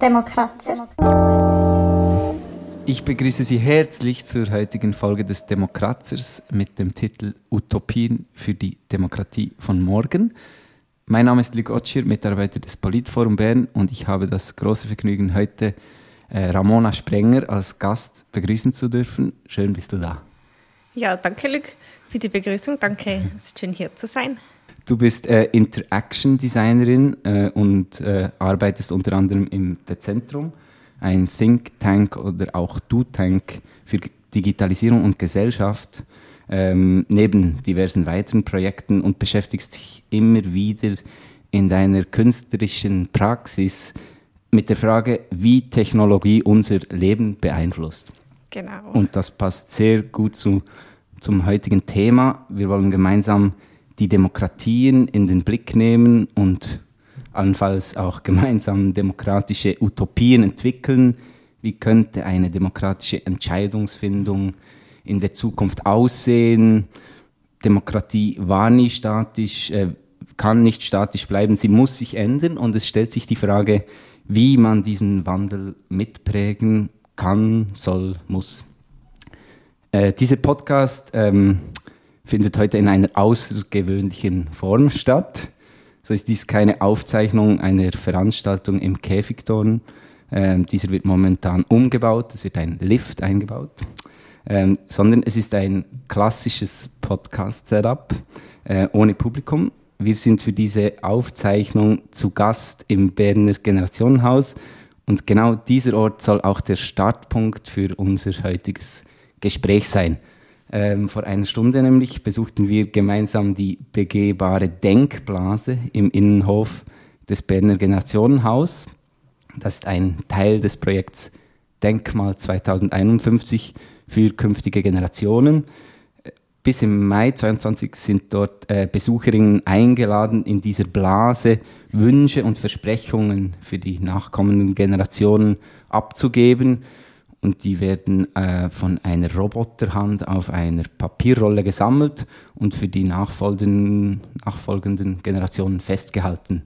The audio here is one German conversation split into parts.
Demokratzer. Ich begrüße Sie herzlich zur heutigen Folge des Demokratzers mit dem Titel Utopien für die Demokratie von morgen. Mein Name ist Luc Otschir, Mitarbeiter des Politforum Bern und ich habe das große Vergnügen, heute äh, Ramona Sprenger als Gast begrüßen zu dürfen. Schön bist du da. Ja, danke Luc für die Begrüßung. Danke, es ist schön hier zu sein. Du bist äh, Interaction Designerin äh, und äh, arbeitest unter anderem im Dezentrum, ein Think Tank oder auch Do Tank für Digitalisierung und Gesellschaft, ähm, neben diversen weiteren Projekten und beschäftigst dich immer wieder in deiner künstlerischen Praxis mit der Frage, wie Technologie unser Leben beeinflusst. Genau. Und das passt sehr gut zu, zum heutigen Thema. Wir wollen gemeinsam die Demokratien in den Blick nehmen und allenfalls auch gemeinsam demokratische Utopien entwickeln. Wie könnte eine demokratische Entscheidungsfindung in der Zukunft aussehen? Demokratie war nie statisch, äh, kann nicht statisch bleiben, sie muss sich ändern und es stellt sich die Frage, wie man diesen Wandel mitprägen kann, soll, muss. Äh, dieser Podcast ähm, findet heute in einer außergewöhnlichen Form statt. So ist dies keine Aufzeichnung einer Veranstaltung im Käfigton. Ähm, dieser wird momentan umgebaut, es wird ein Lift eingebaut, ähm, sondern es ist ein klassisches Podcast-Setup äh, ohne Publikum. Wir sind für diese Aufzeichnung zu Gast im Berner Generationenhaus und genau dieser Ort soll auch der Startpunkt für unser heutiges Gespräch sein. Ähm, vor einer Stunde nämlich besuchten wir gemeinsam die begehbare Denkblase im Innenhof des Berner Generationenhaus. Das ist ein Teil des Projekts Denkmal 2051 für künftige Generationen. Bis im Mai 22 sind dort äh, Besucherinnen eingeladen, in dieser Blase Wünsche und Versprechungen für die nachkommenden Generationen abzugeben und die werden äh, von einer Roboterhand auf einer Papierrolle gesammelt und für die nachfolgenden, nachfolgenden Generationen festgehalten.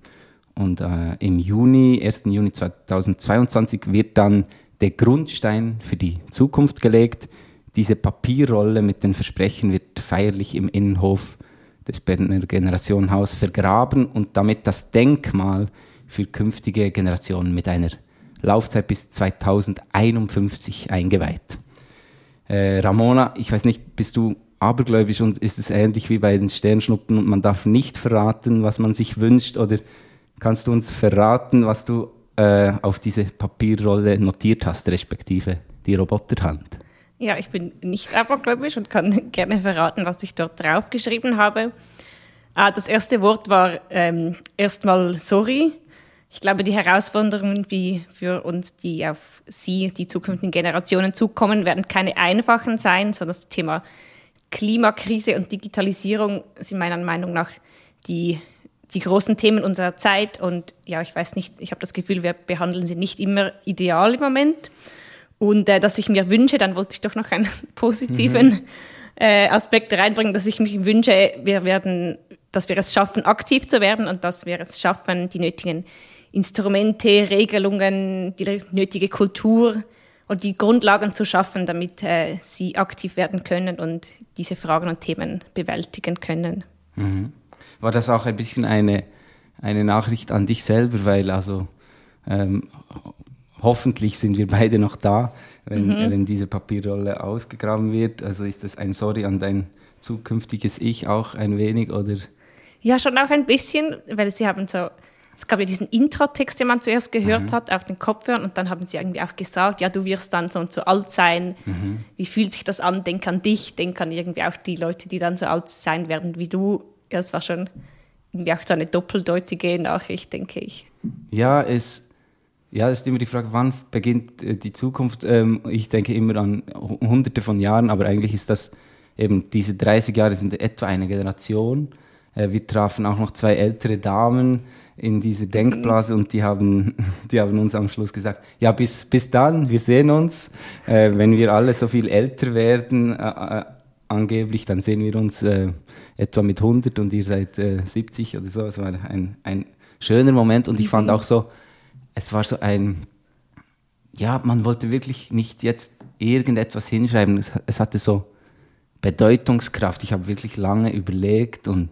Und äh, im Juni, 1. Juni 2022 wird dann der Grundstein für die Zukunft gelegt. Diese Papierrolle mit den Versprechen wird feierlich im Innenhof des Berner Generationenhaus vergraben und damit das Denkmal für künftige Generationen mit einer Laufzeit bis 2051 eingeweiht. Äh, Ramona, ich weiß nicht, bist du abergläubisch und ist es ähnlich wie bei den Sternschnuppen und man darf nicht verraten, was man sich wünscht oder kannst du uns verraten, was du äh, auf diese Papierrolle notiert hast, respektive die Roboterhand? Ja, ich bin nicht abergläubisch und kann gerne verraten, was ich dort draufgeschrieben habe. Ah, das erste Wort war ähm, erstmal sorry ich glaube, die Herausforderungen, wie für uns, die auf Sie, die zukünftigen Generationen zukommen, werden keine einfachen sein, sondern das Thema Klimakrise und Digitalisierung sind meiner Meinung nach die, die großen Themen unserer Zeit. Und ja, ich weiß nicht, ich habe das Gefühl, wir behandeln sie nicht immer ideal im Moment. Und äh, dass ich mir wünsche, dann wollte ich doch noch einen positiven mhm. äh, Aspekt reinbringen, dass ich mich wünsche, wir werden, dass wir es schaffen, aktiv zu werden und dass wir es schaffen, die nötigen Instrumente, Regelungen, die nötige Kultur und die Grundlagen zu schaffen, damit äh, sie aktiv werden können und diese Fragen und Themen bewältigen können. Mhm. War das auch ein bisschen eine, eine Nachricht an dich selber, weil also ähm, hoffentlich sind wir beide noch da, wenn, mhm. wenn diese Papierrolle ausgegraben wird. Also ist das ein Sorry an dein zukünftiges Ich auch ein wenig oder? Ja, schon auch ein bisschen, weil sie haben so es gab ja diesen Intro-Text, den man zuerst gehört mhm. hat auf den Kopfhörern und dann haben sie irgendwie auch gesagt, ja, du wirst dann so und so alt sein. Mhm. Wie fühlt sich das an? Denk an dich, denk an irgendwie auch die Leute, die dann so alt sein werden wie du. Ja, es war schon irgendwie auch so eine doppeldeutige Nachricht, denke ich. Ja, es ja, es ist immer die Frage, wann beginnt äh, die Zukunft? Ähm, ich denke immer an hunderte von Jahren, aber eigentlich ist das eben, diese 30 Jahre sind etwa eine Generation. Äh, wir trafen auch noch zwei ältere Damen, in dieser Denkblase und die haben, die haben uns am Schluss gesagt, ja, bis, bis dann, wir sehen uns. Äh, wenn wir alle so viel älter werden, äh, äh angeblich, dann sehen wir uns äh, etwa mit 100 und ihr seid 70 äh, oder so. Es war ein, ein schöner Moment und ich fand mhm. auch so, es war so ein ja, man wollte wirklich nicht jetzt irgendetwas hinschreiben. Es, es hatte so Bedeutungskraft. Ich habe wirklich lange überlegt und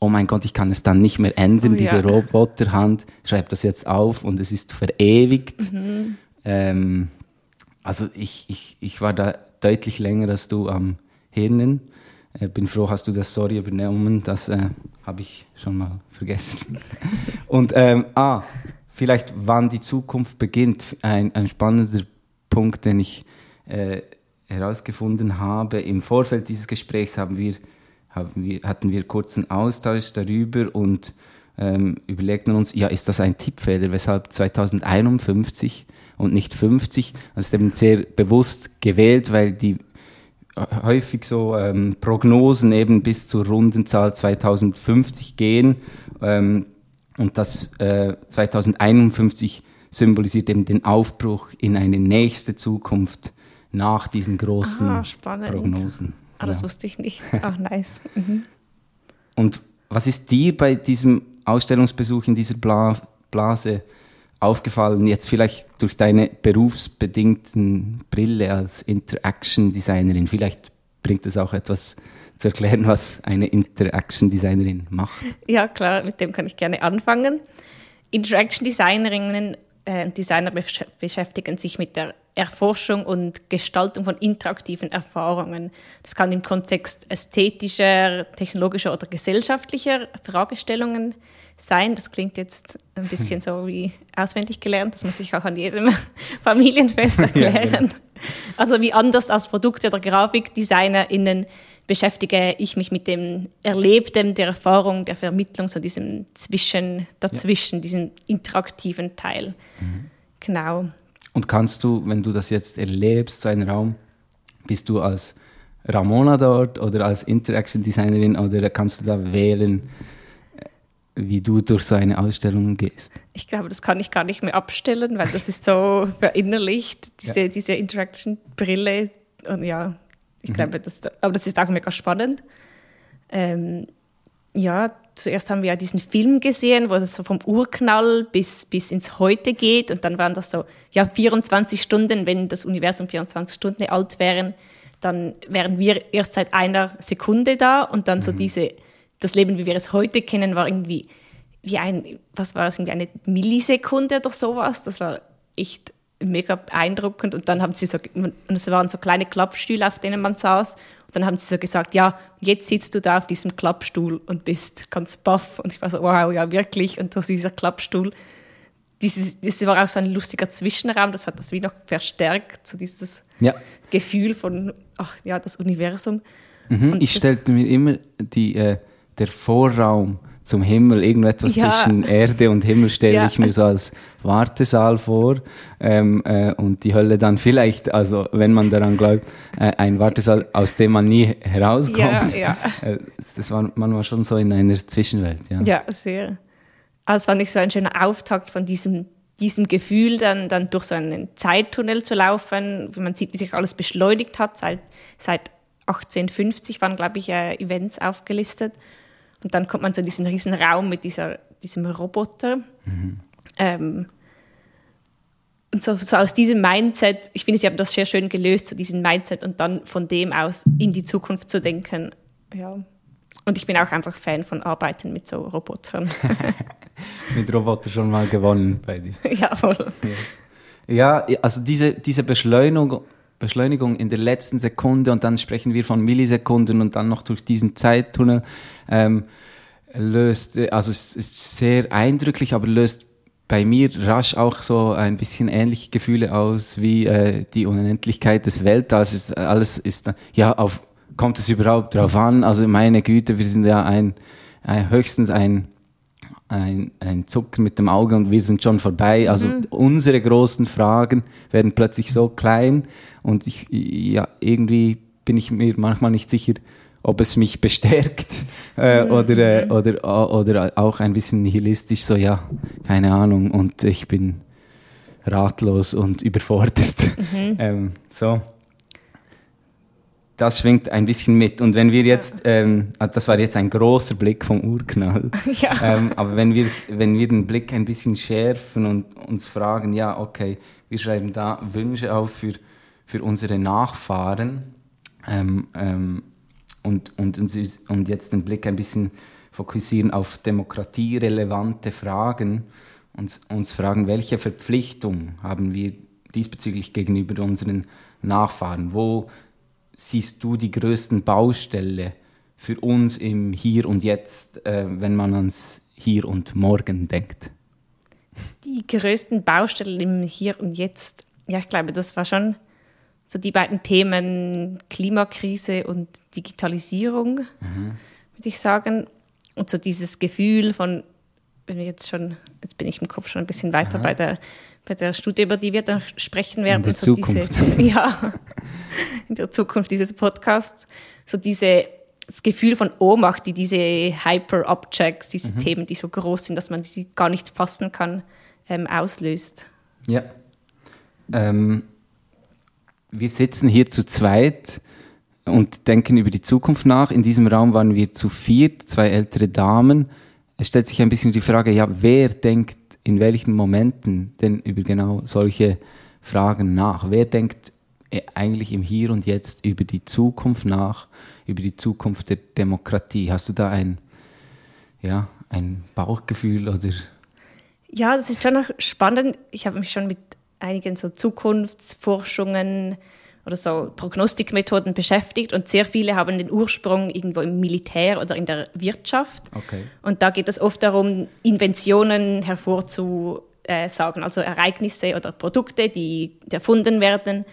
oh mein Gott, ich kann es dann nicht mehr ändern, oh, diese ja. Roboterhand, schreibe das jetzt auf und es ist verewigt. Mhm. Ähm, also ich, ich, ich war da deutlich länger als du am Hirnen. Äh, bin froh, hast du das Sorry übernommen, das äh, habe ich schon mal vergessen. und ähm, ah, vielleicht wann die Zukunft beginnt, ein, ein spannender Punkt, den ich äh, herausgefunden habe. Im Vorfeld dieses Gesprächs haben wir wir, hatten wir kurzen Austausch darüber und ähm, überlegten uns, ja, ist das ein Tippfehler, weshalb 2051 und nicht 50? Das ist eben sehr bewusst gewählt, weil die äh, häufig so ähm, Prognosen eben bis zur Rundenzahl 2050 gehen ähm, und das äh, 2051 symbolisiert eben den Aufbruch in eine nächste Zukunft nach diesen großen ah, Prognosen. Ah, das ja. wusste ich nicht. Auch nice. Mhm. Und was ist dir bei diesem Ausstellungsbesuch in dieser Bla Blase aufgefallen, jetzt vielleicht durch deine berufsbedingten Brille als Interaction Designerin? Vielleicht bringt es auch etwas zu erklären, was eine Interaction Designerin macht. Ja, klar, mit dem kann ich gerne anfangen. Interaction Designerinnen äh, Designer besch beschäftigen sich mit der Erforschung und Gestaltung von interaktiven Erfahrungen. Das kann im Kontext ästhetischer, technologischer oder gesellschaftlicher Fragestellungen sein. Das klingt jetzt ein bisschen so wie auswendig gelernt. Das muss ich auch an jedem Familienfest erklären. Ja, genau. Also wie anders als Produkte oder GrafikdesignerInnen beschäftige ich mich mit dem Erlebten, der Erfahrung, der Vermittlung, so diesem Zwischen, dazwischen, ja. diesem interaktiven Teil. Mhm. Genau. Und kannst du, wenn du das jetzt erlebst, so einen Raum, bist du als Ramona dort oder als Interaction Designerin oder kannst du da wählen, äh, wie du durch so eine Ausstellung gehst? Ich glaube, das kann ich gar nicht mehr abstellen, weil das ist so verinnerlicht, diese, ja. diese Interaction-Brille. Und ja, ich mhm. glaube, das, aber das ist auch mega spannend. Ähm, ja, zuerst haben wir ja diesen Film gesehen, wo es so vom Urknall bis, bis ins Heute geht. Und dann waren das so, ja, 24 Stunden. Wenn das Universum 24 Stunden alt wären, dann wären wir erst seit einer Sekunde da. Und dann mhm. so diese, das Leben, wie wir es heute kennen, war irgendwie wie ein, was war das, irgendwie eine Millisekunde oder sowas. Das war echt mega beeindruckend. Und dann haben sie so, und es waren so kleine Klappstühle, auf denen man saß. Dann haben sie so gesagt, ja, jetzt sitzt du da auf diesem Klappstuhl und bist ganz baff. Und ich war so, wow, ja, wirklich. Und so dieser Klappstuhl, dieses, das war auch so ein lustiger Zwischenraum, das hat das wie noch verstärkt, so dieses ja. Gefühl von, ach ja, das Universum. Mhm, ich stellte mir immer die, äh, der Vorraum zum Himmel, irgendetwas ja. zwischen Erde und Himmel stelle ja. ich mir so als Wartesaal vor ähm, äh, und die Hölle dann vielleicht, also wenn man daran glaubt, äh, ein Wartesaal, aus dem man nie herauskommt. Ja, ja. Äh, das war manchmal schon so in einer Zwischenwelt. Ja, ja sehr. Also war nicht so ein schöner Auftakt von diesem diesem Gefühl, dann, dann durch so einen Zeittunnel zu laufen, wie man sieht, wie sich alles beschleunigt hat. Seit, seit 1850 waren, glaube ich, äh, Events aufgelistet. Und dann kommt man zu diesem riesen Raum mit dieser, diesem Roboter. Mhm. Ähm, und so, so, aus diesem Mindset, ich finde, sie haben das sehr schön gelöst, so diesen Mindset und dann von dem aus in die Zukunft zu denken. Ja. Und ich bin auch einfach Fan von Arbeiten mit so Robotern. mit Robotern schon mal gewonnen bei dir. Ja, voll. Ja, also diese, diese Beschleunigung, Beschleunigung in der letzten Sekunde und dann sprechen wir von Millisekunden und dann noch durch diesen Zeittunnel ähm, löst, also es ist sehr eindrücklich, aber löst bei mir rasch auch so ein bisschen ähnliche Gefühle aus wie äh, die Unendlichkeit des Weltalls. Ist, alles ist, ja, auf, kommt es überhaupt drauf an? Also meine Güte, wir sind ja ein, ein höchstens ein ein, ein Zucken mit dem Auge und wir sind schon vorbei. Also mhm. unsere großen Fragen werden plötzlich so klein und ich, ja, irgendwie bin ich mir manchmal nicht sicher, ob es mich bestärkt äh, mhm. oder, äh, oder, oder auch ein bisschen nihilistisch, so ja, keine Ahnung und ich bin ratlos und überfordert. Mhm. Ähm, so. das schwingt ein bisschen mit. Und wenn wir jetzt, ähm, also das war jetzt ein großer Blick vom Urknall, Ja. ähm, aber wenn wir, wenn wir den Blick ein bisschen schärfen und uns fragen, ja, okay, wir schreiben da Wünsche auf für, für unsere Nachfahren ähm, ähm, und, und, und jetzt den Blick ein bisschen fokussieren auf demokratierelevante Fragen und uns fragen, welche Verpflichtung haben wir diesbezüglich gegenüber unseren Nachfahren? Wo siehst du die größten Baustelle für uns im Hier und Jetzt, äh, wenn man ans Hier und Morgen denkt? Die größten Baustellen im Hier und Jetzt, ja, ich glaube, das war schon so die beiden Themen Klimakrise und Digitalisierung, würde ich sagen. Und so dieses Gefühl von, wenn wir jetzt schon, jetzt bin ich im Kopf schon ein bisschen weiter bei der, bei der Studie, über die wir dann sprechen werden. der so Zukunft. Diese, ja, in der Zukunft dieses Podcasts. So diese, das Gefühl von Ohnmacht, die diese Hyper-Objects, diese Themen, die so groß sind, dass man sie gar nicht fassen kann, ähm, auslöst. Ja. Ähm, wir sitzen hier zu zweit und denken über die Zukunft nach. In diesem Raum waren wir zu viert, zwei ältere Damen. Es stellt sich ein bisschen die Frage, ja, wer denkt in welchen Momenten denn über genau solche Fragen nach? Wer denkt äh, eigentlich im Hier und Jetzt über die Zukunft nach, über die Zukunft der Demokratie? Hast du da ein, ja, ein Bauchgefühl oder Ja, das ist schon noch spannend. Ich habe mich schon mit einigen so Zukunftsforschungen oder so Prognostikmethoden beschäftigt und sehr viele haben den Ursprung irgendwo im Militär oder in der Wirtschaft. Okay. Und da geht es oft darum, Inventionen hervorzusagen, also Ereignisse oder Produkte, die erfunden werden.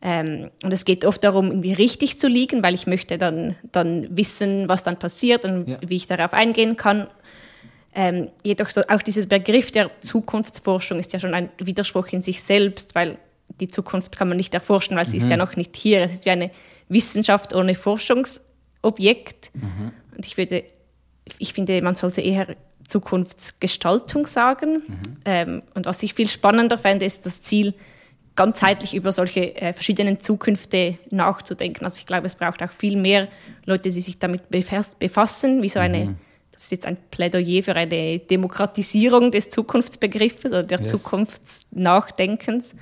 Ähm, und es geht oft darum, irgendwie richtig zu liegen, weil ich möchte dann, dann wissen, was dann passiert und Ja. wie ich darauf eingehen kann. Ähm, jedoch so auch dieser Begriff der Zukunftsforschung ist ja schon ein Widerspruch in sich selbst, weil die Zukunft kann man nicht erforschen, weil sie ist ja noch nicht hier. Es ist wie eine Wissenschaft ohne Forschungsobjekt. Und ich würde, ich finde, man sollte eher Zukunftsgestaltung sagen. Ähm, und was ich viel spannender fände, ist das Ziel, ganzheitlich über solche äh, verschiedenen Zukünfte nachzudenken. Also ich glaube, es braucht auch viel mehr Leute, die sich damit befass- befassen, wie so eine, das ist jetzt ein Plädoyer für eine Demokratisierung des Zukunftsbegriffes oder der Yes. Zukunftsnachdenkens.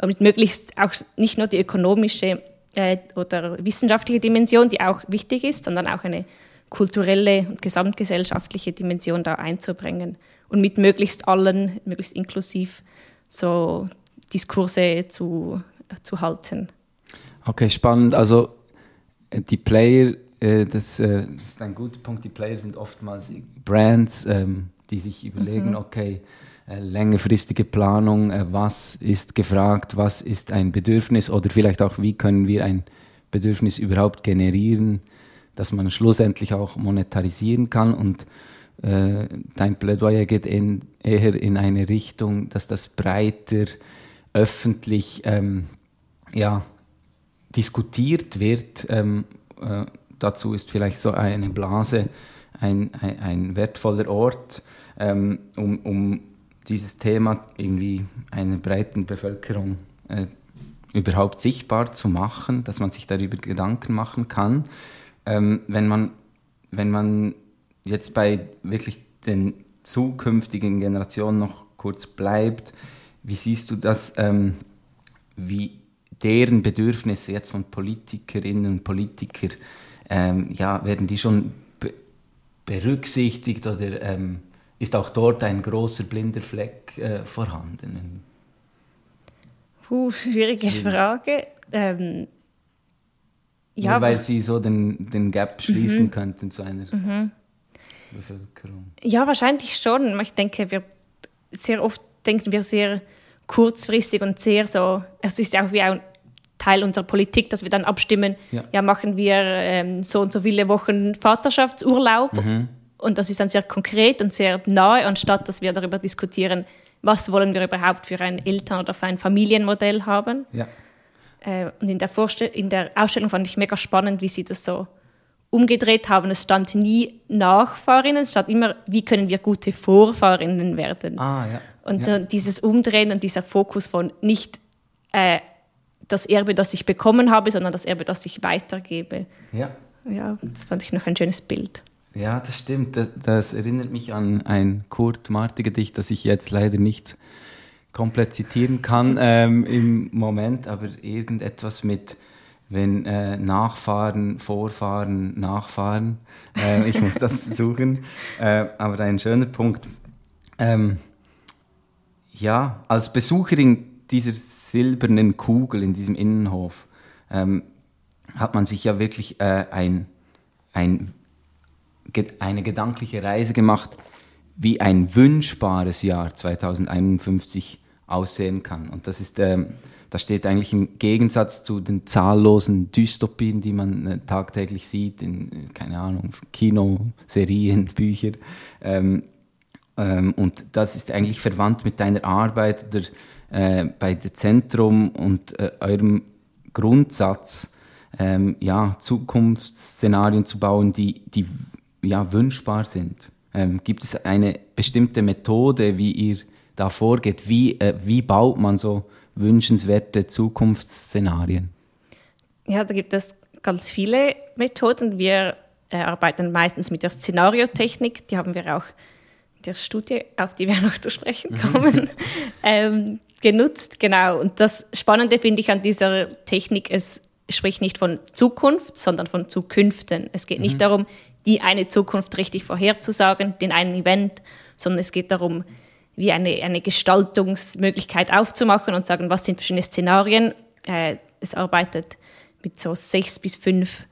Und mit möglichst auch nicht nur die ökonomische äh, oder wissenschaftliche Dimension, die auch wichtig ist, sondern auch eine kulturelle und gesamtgesellschaftliche Dimension da einzubringen und mit möglichst allen, möglichst inklusiv so Diskurse zu, zu halten. Okay, spannend. Also äh, die Player, äh, das, äh, das ist ein guter Punkt, die Player sind oftmals Brands, ähm, die sich überlegen, okay, äh, längerfristige Planung, äh, was ist gefragt, was ist ein Bedürfnis oder vielleicht auch, wie können wir ein Bedürfnis überhaupt generieren, dass man schlussendlich auch monetarisieren kann und dein Plädoyer geht in, eher in eine Richtung, dass das breiter öffentlich ähm, ja, diskutiert wird. Ähm, äh, dazu ist vielleicht so eine Blase ein, ein, ein wertvoller Ort, ähm, um, um dieses Thema irgendwie einer breiten Bevölkerung äh, überhaupt sichtbar zu machen, dass man sich darüber Gedanken machen kann. Ähm, wenn, man, wenn man jetzt bei wirklich den zukünftigen Generationen noch kurz bleibt, wie siehst du das, ähm, wie deren Bedürfnisse jetzt von Politikerinnen und Politikern, ähm, ja, werden die schon be berücksichtigt oder ähm, ist auch dort ein großer blinder Fleck äh, vorhanden? Puh, schwierige Schwierig. Frage. Ähm, ja, Nur weil sie so den, den Gap schließen könnten zu einer Bevölkerung. Ja, wahrscheinlich schon. Ich denke, wir sehr oft denken wir sehr kurzfristig und sehr so, es ist ja auch wie ein Teil unserer Politik, dass wir dann abstimmen, Ja. ja, machen wir ähm, so und so viele Wochen Vaterschaftsurlaub Mhm. und das ist dann sehr konkret und sehr nahe, anstatt dass wir darüber diskutieren, was wollen wir überhaupt für ein Eltern- oder für ein Familienmodell haben. Ja. Äh, und in der, Vorstell in der Ausstellung fand ich mega spannend, wie sie das so umgedreht haben. Es stand nie Nachfahrinnen, es stand immer, wie können wir gute Vorfahrinnen werden. Ah, ja. Und ja. so dieses Umdrehen und dieser Fokus von nicht äh, das Erbe, das ich bekommen habe, sondern das Erbe, das ich weitergebe. Ja. Ja, das fand ich noch ein schönes Bild. Ja, das stimmt. Das, das erinnert mich an ein Kurt Marti-Gedicht, das ich jetzt leider nicht komplett zitieren kann ähm, im Moment, aber irgendetwas mit wenn äh, Nachfahren, Vorfahren, Nachfahren. Äh, ich muss das suchen. Äh, aber ein schöner Punkt. Ähm, ja, als Besucherin dieser silbernen Kugel in diesem Innenhof ähm, hat man sich ja wirklich äh, ein, ein, eine gedankliche Reise gemacht, wie ein wünschbares Jahr 2051 aussehen kann. Und das ist ähm, das steht eigentlich im Gegensatz zu den zahllosen Dystopien, die man äh, tagtäglich sieht, in, äh, keine Ahnung, Kino, Serien, Bücher. Ähm, ähm, und das ist eigentlich verwandt mit deiner Arbeit der, äh, bei dem Zentrum und äh, eurem Grundsatz, ähm, ja, Zukunftsszenarien zu bauen, die, die ja, wünschbar sind. Ähm, gibt es eine bestimmte Methode, wie ihr da vorgeht? Wie, äh, wie baut man so wünschenswerte Zukunftsszenarien? Ja, da gibt es ganz viele Methoden. Wir äh, arbeiten meistens mit der Szenariotechnik. Die haben wir auch in der Studie, auf die wir noch zu sprechen mhm. kommen, ähm, genutzt. Genau. Und das Spannende finde ich an dieser Technik, es spricht nicht von Zukunft, sondern von Zukünften. Es geht nicht mhm. darum, die eine Zukunft richtig vorherzusagen, den einen Event, sondern es geht darum, wie eine, eine Gestaltungsmöglichkeit aufzumachen und sagen, was sind verschiedene Szenarien. Äh, es arbeitet mit so sechs bis fünf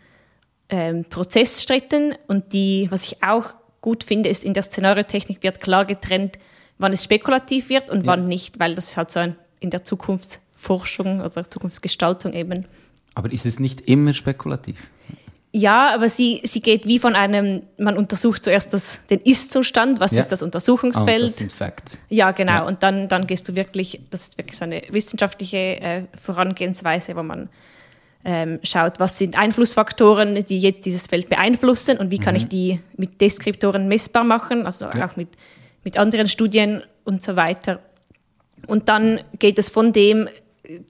ähm, Prozessschritten und die, was ich auch gut finde, ist in der Szenariotechnik wird klar getrennt, wann es spekulativ wird und ja. wann nicht, weil das ist halt so ein, in der Zukunftsforschung oder Zukunftsgestaltung eben. Aber ist es nicht immer spekulativ? Ja, aber sie, sie geht wie von einem, man untersucht zuerst das, den Ist-Zustand, was ja. ist das Untersuchungsfeld. Oh, das sind Facts. Ja, genau. Ja. Und dann, dann gehst du wirklich, das ist wirklich so eine wissenschaftliche äh, Vorangehensweise, wo man ähm, schaut, was sind Einflussfaktoren, die jetzt dieses Feld beeinflussen und wie kann mhm. ich die mit Deskriptoren messbar machen, also ja. auch mit, mit anderen Studien und so weiter. Und dann geht es von dem,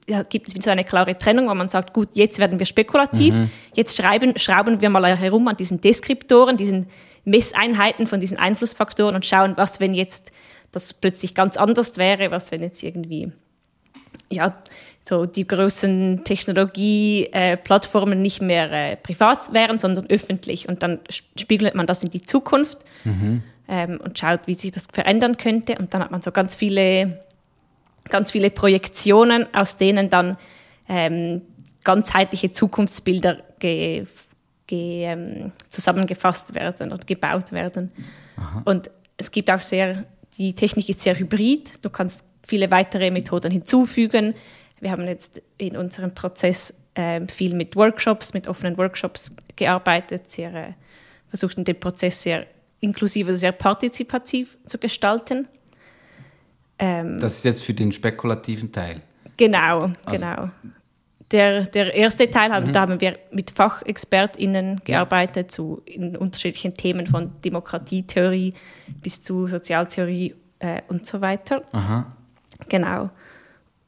ja, gibt es so eine klare Trennung, wo man sagt, gut, jetzt werden wir spekulativ, mhm. jetzt schreiben, schrauben wir mal herum an diesen Deskriptoren, diesen Messeinheiten von diesen Einflussfaktoren und schauen, was, wenn jetzt das plötzlich ganz anders wäre, was, wenn jetzt irgendwie, ja, so die großen Technologieplattformen äh, nicht mehr äh, privat wären, sondern öffentlich. Und dann spiegelt man das in die Zukunft mhm. Ähm, und schaut, wie sich das verändern könnte. Und dann hat man so ganz viele ganz viele Projektionen, aus denen dann ähm, ganzheitliche Zukunftsbilder ge, ge, ähm, zusammengefasst werden oder gebaut werden. Aha. Und es gibt auch sehr, die Technik ist sehr hybrid. Du kannst viele weitere Methoden hinzufügen. Wir haben jetzt in unserem Prozess äh, viel mit Workshops, mit offenen Workshops gearbeitet, sehr, äh, versucht den Prozess sehr inklusiv, sehr partizipativ zu gestalten. Ähm, das ist jetzt für den spekulativen Teil. Genau, also, genau. Der, der erste Teil, haben, mhm. da haben wir mit FachexpertInnen gearbeitet ja. zu in unterschiedlichen Themen von Demokratietheorie bis zu Sozialtheorie äh, und so weiter. Aha. Genau.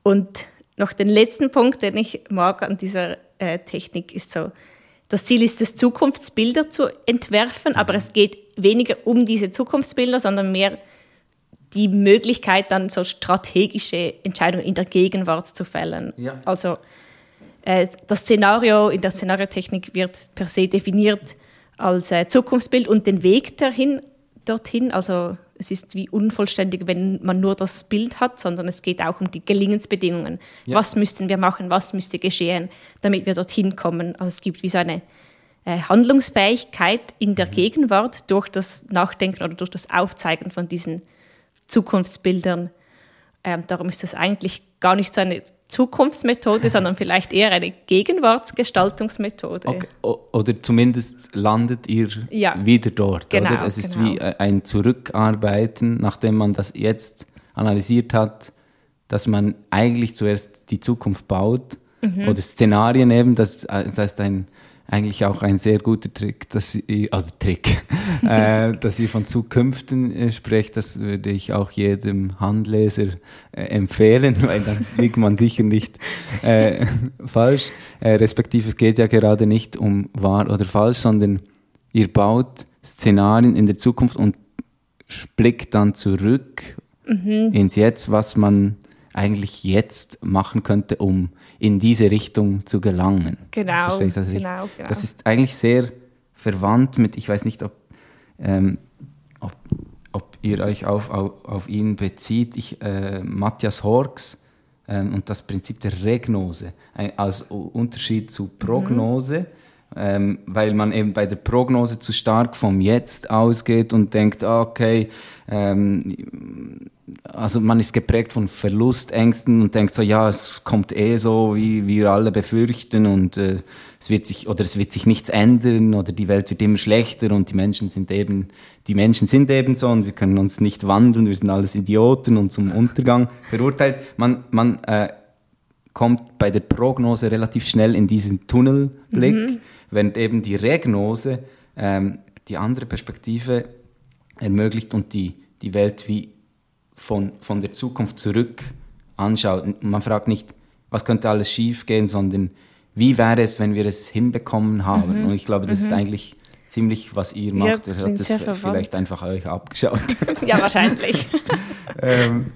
Und noch den letzten Punkt, den ich mag an dieser äh, Technik, ist so, das Ziel ist es, Zukunftsbilder zu entwerfen, aber es geht weniger um diese Zukunftsbilder, sondern mehr die Möglichkeit, dann so strategische Entscheidungen in der Gegenwart zu fällen. Ja. Also äh, das Szenario in der Szenariotechnik wird per se definiert als äh, Zukunftsbild und den Weg dahin, dorthin. Also es ist wie unvollständig, wenn man nur das Bild hat, sondern es geht auch um die Gelingensbedingungen. Ja. Was müssten wir machen, was müsste geschehen, damit wir dorthin kommen. Also es gibt wie so eine Handlungsfähigkeit in der mhm. Gegenwart durch das Nachdenken oder durch das Aufzeigen von diesen Zukunftsbildern. Ähm, darum ist das eigentlich gar nicht so eine Zukunftsmethode, sondern vielleicht eher eine Gegenwartsgestaltungsmethode. Okay. Oder zumindest landet ihr ja. wieder dort. Genau, oder? Es ist genau. wie ein Zurückarbeiten, nachdem man das jetzt analysiert hat, dass man eigentlich zuerst die Zukunft baut mhm. oder Szenarien eben, das, das heißt ein, eigentlich auch ein sehr guter Trick, dass ihr, also Trick, äh, dass ihr von Zukünften äh, sprecht. Das würde ich auch jedem Handleser äh, empfehlen, weil dann liegt man sicher nicht äh, falsch. Äh, respektive es geht ja gerade nicht um wahr oder falsch, sondern ihr baut Szenarien in der Zukunft und blickt dann zurück mhm. ins Jetzt, was man eigentlich jetzt machen könnte, um in diese Richtung zu gelangen. Genau. das, genau, genau. das ist eigentlich sehr verwandt mit, ich weiß nicht, ob, ähm, ob, ob ihr euch auf, auf, auf ihn bezieht, ich, äh, Matthias Horks ähm, und das Prinzip der Regnose als Unterschied zu Prognose. Mhm ähm, weil man eben bei der Prognose zu stark vom Jetzt ausgeht und denkt, ah, okay, ähm, also man ist geprägt von Verlustängsten und denkt so, ja, es kommt eh so, wie wir alle befürchten und äh, es wird sich oder es wird sich nichts ändern oder die Welt wird immer schlechter und die Menschen sind eben, die Menschen sind eben so und wir können uns nicht wandeln, wir sind alles Idioten und zum Untergang verurteilt. Man, man äh, kommt bei der Prognose relativ schnell in diesen Tunnelblick, mhm. während eben die Regnose ähm, die andere Perspektive ermöglicht und die, die Welt wie von, von der Zukunft zurück anschaut. Man fragt nicht, was könnte alles schief gehen, sondern wie wäre es, wenn wir es hinbekommen haben. Mhm. Und ich glaube, das mhm. ist eigentlich ziemlich, was ihr macht. Ja, ihr habt das vielleicht einfach euch abgeschaut. ja, wahrscheinlich. ähm,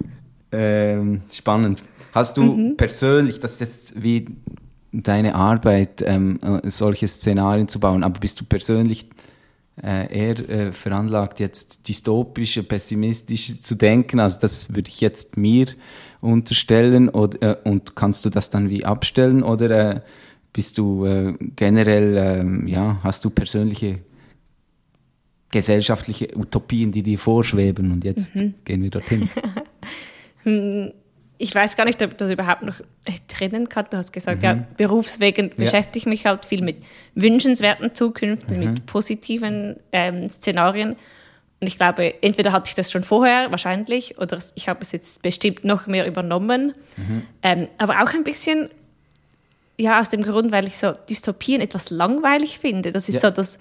ähm, spannend. Hast du mhm. persönlich, das ist jetzt wie deine Arbeit, ähm, äh, solche Szenarien zu bauen, aber bist du persönlich eher äh, veranlagt, jetzt dystopisch, pessimistisch zu denken? Also das würde ich jetzt mir unterstellen oder, äh, und kannst du das dann wie abstellen oder äh, bist du äh, generell, ähm, ja, hast du persönliche gesellschaftliche Utopien, die dir vorschweben und jetzt mhm. gehen wir dorthin? Ich weiß gar nicht, ob das überhaupt noch trennen kann. Du hast gesagt, mhm. ja, berufswegen ja. beschäftige ich mich halt viel mit wünschenswerten Zukünften, mhm. mit positiven ähm, Szenarien. Und ich glaube, entweder hatte ich das schon vorher, wahrscheinlich, oder ich habe es jetzt bestimmt noch mehr übernommen. Mhm. Ähm, aber auch ein bisschen, ja, aus dem Grund, weil ich so Dystopien etwas langweilig finde. Das ist ja. so das,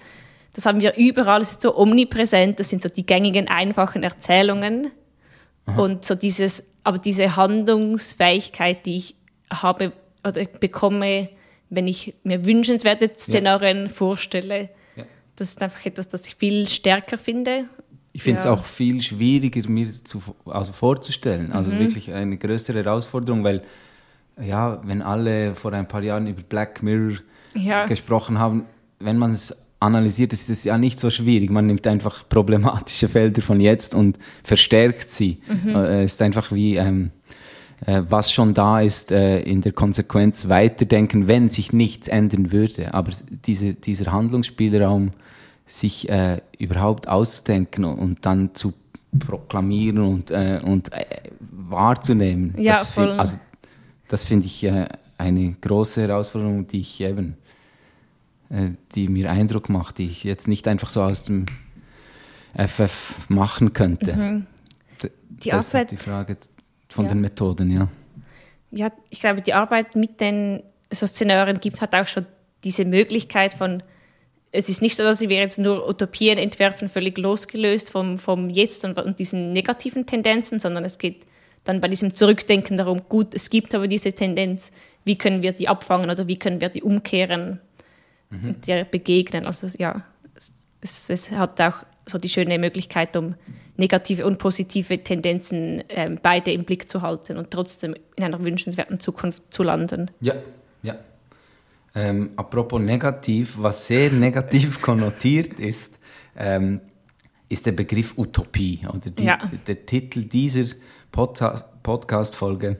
das haben wir überall, es ist so omnipräsent, das sind so die gängigen, einfachen Erzählungen. Aha. Und so dieses aber diese Handlungsfähigkeit, die ich habe oder bekomme, wenn ich mir wünschenswerte Szenarien ja. vorstelle, ja. das ist einfach etwas, das ich viel stärker finde. Ich finde es ja. auch viel schwieriger, mir zu, also vorzustellen. Also mhm. wirklich eine größere Herausforderung, weil ja, wenn alle vor ein paar Jahren über Black Mirror gesprochen haben, wenn man es analysiert, ist es ja nicht so schwierig. Man nimmt einfach problematische Felder von jetzt und verstärkt sie. Mhm. Äh, es ist einfach wie, ähm, äh, was schon da ist, äh, in der Konsequenz weiterdenken, wenn sich nichts ändern würde. Aber diese, dieser Handlungsspielraum, sich äh, überhaupt auszudenken und dann zu proklamieren und, äh, und äh, wahrzunehmen, ja, das finde also, das find ich eine große Herausforderung, die ich eben die mir Eindruck macht, die ich jetzt nicht einfach so aus dem FF machen könnte. Mhm. Die das Arbeit, ist die Frage von ja. den Methoden, ja. Ja, ich glaube, die Arbeit mit den so Szenarien gibt hat auch schon diese Möglichkeit von, es ist nicht so, dass wir jetzt nur Utopien entwerfen, völlig losgelöst vom, vom Jetzt und, und diesen negativen Tendenzen, sondern es geht dann bei diesem Zurückdenken darum, gut, es gibt aber diese Tendenz, wie können wir die abfangen oder wie können wir die umkehren mhm. dir begegnen. Also ja, es, es, hat auch so die schöne Möglichkeit, um negative und positive Tendenzen ähm, beide im Blick zu halten und trotzdem in einer wünschenswerten Zukunft zu landen. Ja, ja. Ähm, apropos negativ, was sehr negativ konnotiert ist, ähm, ist der Begriff Utopie. Oder die, ja. Der Titel dieser Podcast-Folge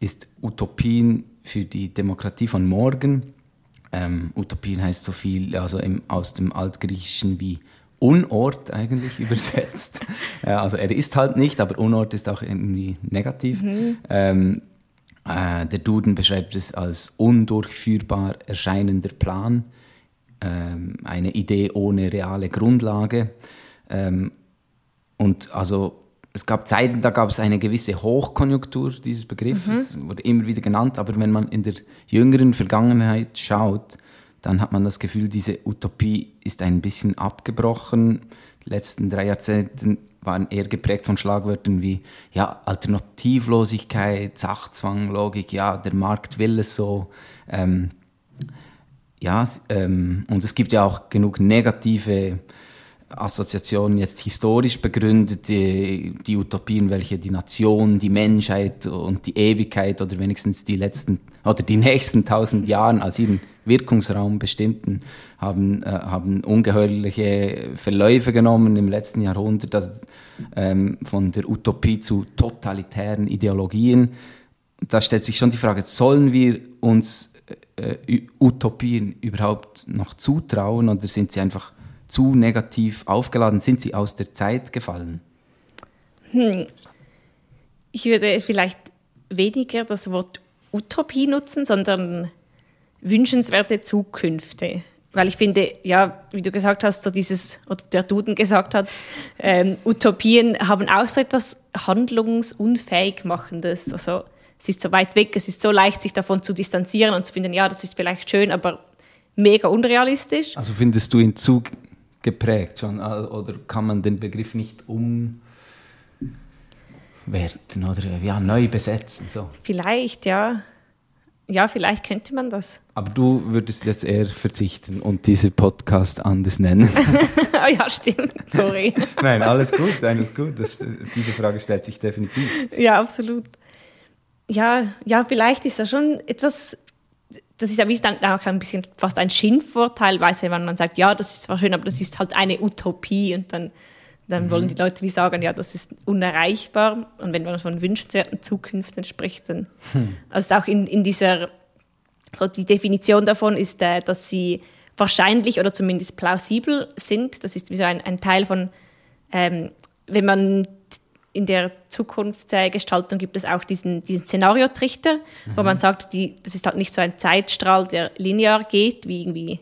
ist Utopien für die Demokratie von morgen. Ähm, Utopien heißt so viel, also im, aus dem Altgriechischen wie Unort eigentlich übersetzt. ja, also er ist halt nicht, aber Unort ist auch irgendwie negativ. Mhm. Ähm, äh, der Duden beschreibt es als undurchführbar erscheinender Plan, ähm, eine Idee ohne reale Grundlage. Ähm, und also es gab Zeiten, da gab es eine gewisse Hochkonjunktur dieses Begriffes, mhm. wurde immer wieder genannt, aber wenn man in der jüngeren Vergangenheit schaut, dann hat man das Gefühl, diese Utopie ist ein bisschen abgebrochen. Die letzten drei Jahrzehnte waren eher geprägt von Schlagwörtern wie ja, Alternativlosigkeit, Sachzwang, Logik, ja, der Markt will es so. Ähm, ja, ähm, und es gibt ja auch genug negative Assoziationen jetzt historisch begründet, die, die, Utopien, welche die Nation, die Menschheit und die Ewigkeit oder wenigstens die letzten oder die nächsten tausend Jahren als ihren Wirkungsraum bestimmten, haben, äh, haben ungeheuerliche Verläufe genommen im letzten Jahrhundert, also, ähm, von der Utopie zu totalitären Ideologien. Da stellt sich schon die Frage, sollen wir uns äh, Utopien überhaupt noch zutrauen oder sind sie einfach zu negativ aufgeladen? Sind sie aus der Zeit gefallen? Hm. Ich würde vielleicht weniger das Wort Utopie nutzen, sondern wünschenswerte Zukünfte. Weil ich finde, ja, wie du gesagt hast, so dieses, oder der Duden gesagt hat, ähm, Utopien haben auch so etwas handlungsunfähig machendes. Also es ist so weit weg, es ist so leicht, sich davon zu distanzieren und zu finden, ja, das ist vielleicht schön, aber mega unrealistisch. Also findest du ihn zu geprägt schon oder kann man den Begriff nicht umwerten oder ja, neu besetzen? So? Vielleicht, ja. Ja, vielleicht könnte man das. Aber du würdest jetzt eher verzichten und diesen Podcast anders nennen. oh ja, stimmt. Sorry. Nein, alles gut, alles gut. Das, diese Frage stellt sich definitiv. Ja, absolut. Ja, ja, vielleicht ist das schon etwas das ist ja wie dann auch ein bisschen fast ein Schimpfwort teilweise, wenn man sagt, ja, das ist zwar schön, aber das ist halt eine Utopie und dann, dann mhm. wollen die Leute wie sagen, ja, das ist unerreichbar und wenn man von wünschenswerten Zukünften spricht, dann, hm. also auch in, in dieser, so die Definition davon ist, äh, dass sie wahrscheinlich oder zumindest plausibel sind, das ist wie so ein, ein Teil von, ähm, wenn man in der Zukunftsgestaltung gibt es auch diesen, diesen Szenariotrichter, mhm. wo man sagt, die, das ist halt nicht so ein Zeitstrahl, der linear geht, wie irgendwie,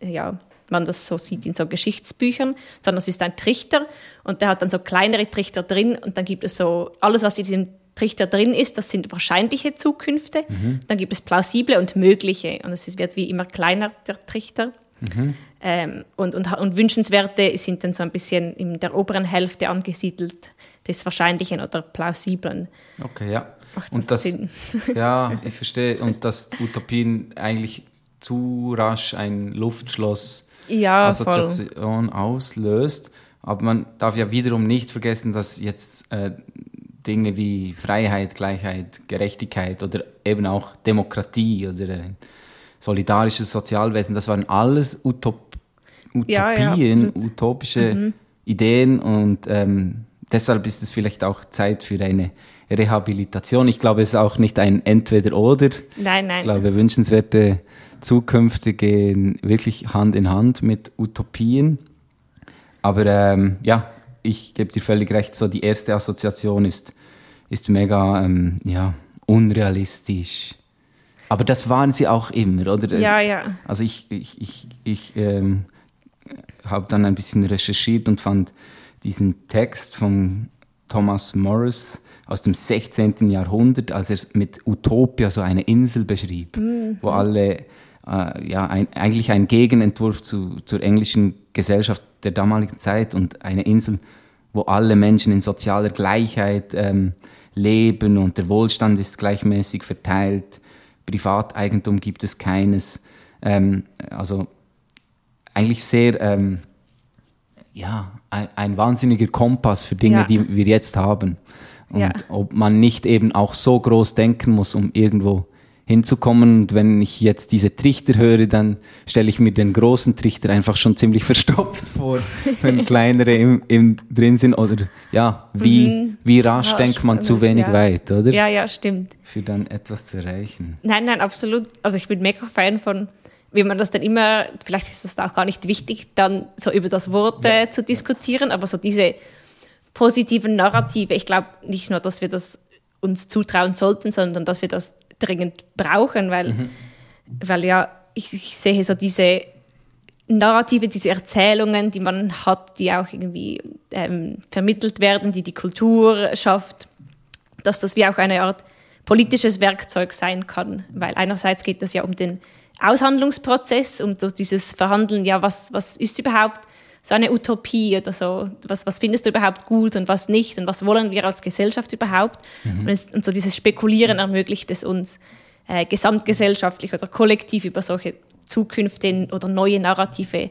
ja, man das so sieht in so Geschichtsbüchern, sondern es ist ein Trichter und der hat dann so kleinere Trichter drin und dann gibt es so, alles, was in diesem Trichter drin ist, das sind wahrscheinliche Zukünfte. Mhm. Dann gibt es plausible und mögliche und es wird wie immer kleiner, der Trichter. Mhm. Ähm, und, und, und Wünschenswerte sind dann so ein bisschen in der oberen Hälfte angesiedelt des Wahrscheinlichen oder Plausiblen. Okay, ja. Macht das und das, Sinn? ja, ich verstehe. Und dass Utopien eigentlich zu rasch ein Luftschloss ja, Assoziation voll. auslöst. Aber man darf ja wiederum nicht vergessen, dass jetzt äh, Dinge wie Freiheit, Gleichheit, Gerechtigkeit oder eben auch Demokratie oder ein solidarisches Sozialwesen, das waren alles Utop Utopien, ja, ja, utopische mhm. Ideen und ähm, deshalb ist es vielleicht auch Zeit für eine Rehabilitation. Ich glaube, es ist auch nicht ein Entweder-Oder. Nein, nein. Ich glaube, wünschenswerte Zukünfte gehen wirklich Hand in Hand mit Utopien. Aber ähm, ja, ich gebe dir völlig recht, so die erste Assoziation ist, ist mega ähm, ja, unrealistisch. Aber das waren sie auch immer, oder? Ja, ja. Also ich, ich, ich, ich ähm, habe dann ein bisschen recherchiert und fand diesen Text von Thomas Morris aus dem 16. Jahrhundert, als er mit Utopia so eine Insel beschrieb, mhm. wo alle, äh, ja, ein, eigentlich ein Gegenentwurf zu, zur englischen Gesellschaft der damaligen Zeit und eine Insel, wo alle Menschen in sozialer Gleichheit ähm, leben und der Wohlstand ist gleichmäßig verteilt, Privateigentum gibt es keines, ähm, also eigentlich sehr ähm, ja, ein, ein, wahnsinniger Kompass für Dinge, ja. die wir jetzt haben. Und ja. ob man nicht eben auch so groß denken muss, um irgendwo hinzukommen. Und wenn ich jetzt diese Trichter höre, dann stelle ich mir den großen Trichter einfach schon ziemlich verstopft vor, wenn kleinere im, im drin sind. Oder ja, wie, mhm. wie rasch ja, denkt man zu wenig ja. weit, oder? Ja, ja, stimmt. Für dann etwas zu erreichen. Nein, nein, absolut. Also ich bin mega Fan von wie man das dann immer, vielleicht ist das auch gar nicht wichtig, dann so über das Wort äh, zu diskutieren, aber so diese positiven Narrative, ich glaube nicht nur, dass wir das uns zutrauen sollten, sondern dass wir das dringend brauchen, weil, mhm. weil ja, ich, ich, sehe so diese Narrative, diese Erzählungen, die man hat, die auch irgendwie ähm, vermittelt werden, die die Kultur schafft, dass das wie auch eine Art politisches Werkzeug sein kann, weil einerseits geht es ja um den Aushandlungsprozess und so dieses Verhandeln, ja, was, was ist überhaupt so eine Utopie oder so, was, was findest du überhaupt gut und was nicht und was wollen wir als Gesellschaft überhaupt? Mhm. Und, es, und, so dieses Spekulieren ermöglicht es uns, äh, gesamtgesellschaftlich oder kollektiv über solche Zukünfte oder neue Narrative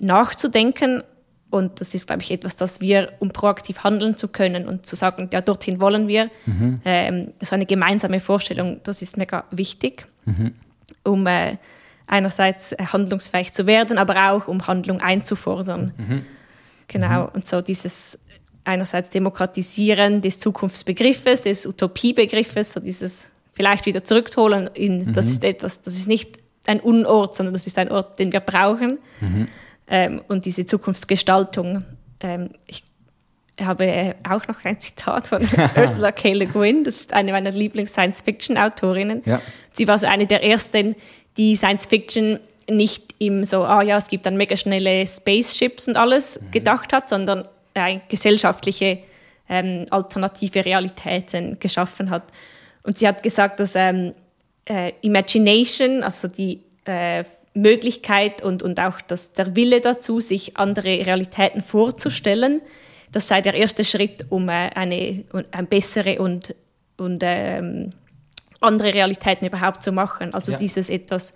nachzudenken. Und das ist, glaube ich, etwas, das wir, um proaktiv handeln zu können und zu sagen, ja, dorthin wollen wir, mhm. ähm, so eine gemeinsame Vorstellung, das ist mega wichtig, mhm. Um äh, einerseits äh, handlungsfähig zu werden, aber auch um Handlung einzufordern. Mhm. Genau, mhm. und so dieses einerseits Demokratisieren des Zukunftsbegriffes, des Utopiebegriffes, so dieses vielleicht wieder zurückholen in, das mhm. ist etwas, das ist nicht ein Unort, sondern das ist ein Ort, den wir brauchen. Mhm. Ähm, und diese Zukunftsgestaltung. Ähm, ich habe äh, auch noch ein Zitat von Ursula K. Le Guin, das ist eine meiner Lieblings-Science-Fiction-Autorinnen. Ja. Sie war so eine der ersten, die Science-Fiction nicht im so, ah ja, es gibt dann mega schnelle Spaceships und alles mhm. gedacht hat, sondern äh, gesellschaftliche ähm, alternative Realitäten geschaffen hat. Und sie hat gesagt, dass ähm, äh, Imagination, also die äh, Möglichkeit und, und auch das, der Wille dazu, sich andere Realitäten vorzustellen, das sei der erste Schritt, um äh, eine, eine bessere und, und ähm, andere Realitäten überhaupt zu machen. Also ja. dieses etwas,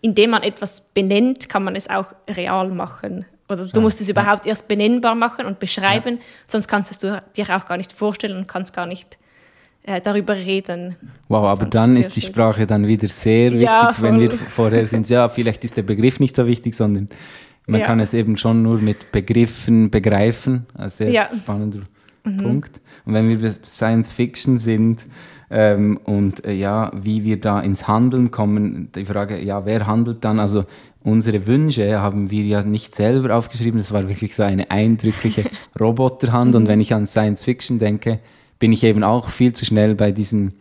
indem man etwas benennt, kann man es auch real machen. Oder du musst es überhaupt ja. erst benennbar machen und beschreiben, ja. sonst kannst du dir auch gar nicht vorstellen und kannst gar nicht äh, darüber reden. Wow, das aber dann ist die. Sprache dann wieder sehr ja, wichtig, wenn wir vorher sind, ja, vielleicht ist der Begriff nicht so wichtig, sondern man ja. kann es eben schon nur mit Begriffen begreifen. Ein sehr ja. spannender mhm. Punkt. Und wenn wir bei Science Fiction sind ähm, und äh, ja, wie wir da ins Handeln kommen, die Frage, ja, wer handelt dann? Also unsere Wünsche haben wir ja nicht selber aufgeschrieben, das war wirklich so eine eindrückliche Roboterhand. Und mhm. wenn ich an Science Fiction denke, bin ich eben auch viel zu schnell bei diesen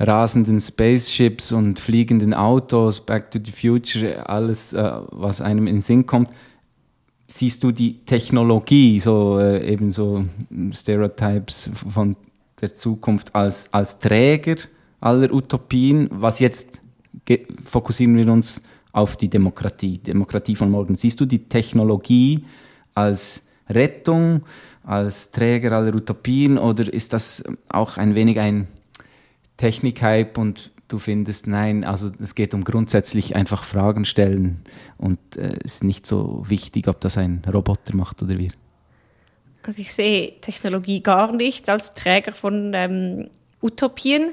rasenden Spaceships und fliegenden Autos, Back to the Future, alles, äh, was einem in den Sinn kommt. Siehst du die Technologie, so äh, eben so Stereotypes von der Zukunft als, als Träger aller Utopien? Was jetzt fokussieren wir uns auf die Demokratie, Demokratie von morgen. Siehst du die Technologie als Rettung als Träger aller Utopien oder ist das auch ein wenig ein Technikhype und du findest, nein, also es geht um grundsätzlich einfach Fragen stellen und es äh, ist nicht so wichtig, ob das ein Roboter macht oder wir? Also ich sehe Technologie gar nicht als Träger von ähm, Utopien.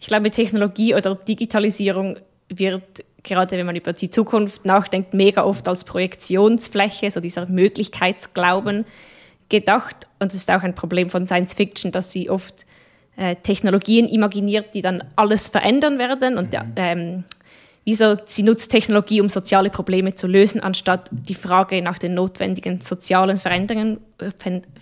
Ich glaube, Technologie oder Digitalisierung wird gerade wenn man über die Zukunft nachdenkt, mega oft als Projektionsfläche, so dieser Möglichkeitsglauben gedacht. Und es ist auch ein Problem von Science Fiction, dass sie oft äh, Technologien imaginiert, die dann alles verändern werden. Und mhm. ähm, wieso sie nutzt Technologie, um soziale Probleme zu lösen, anstatt die Frage nach den notwendigen sozialen Veränderungen, äh,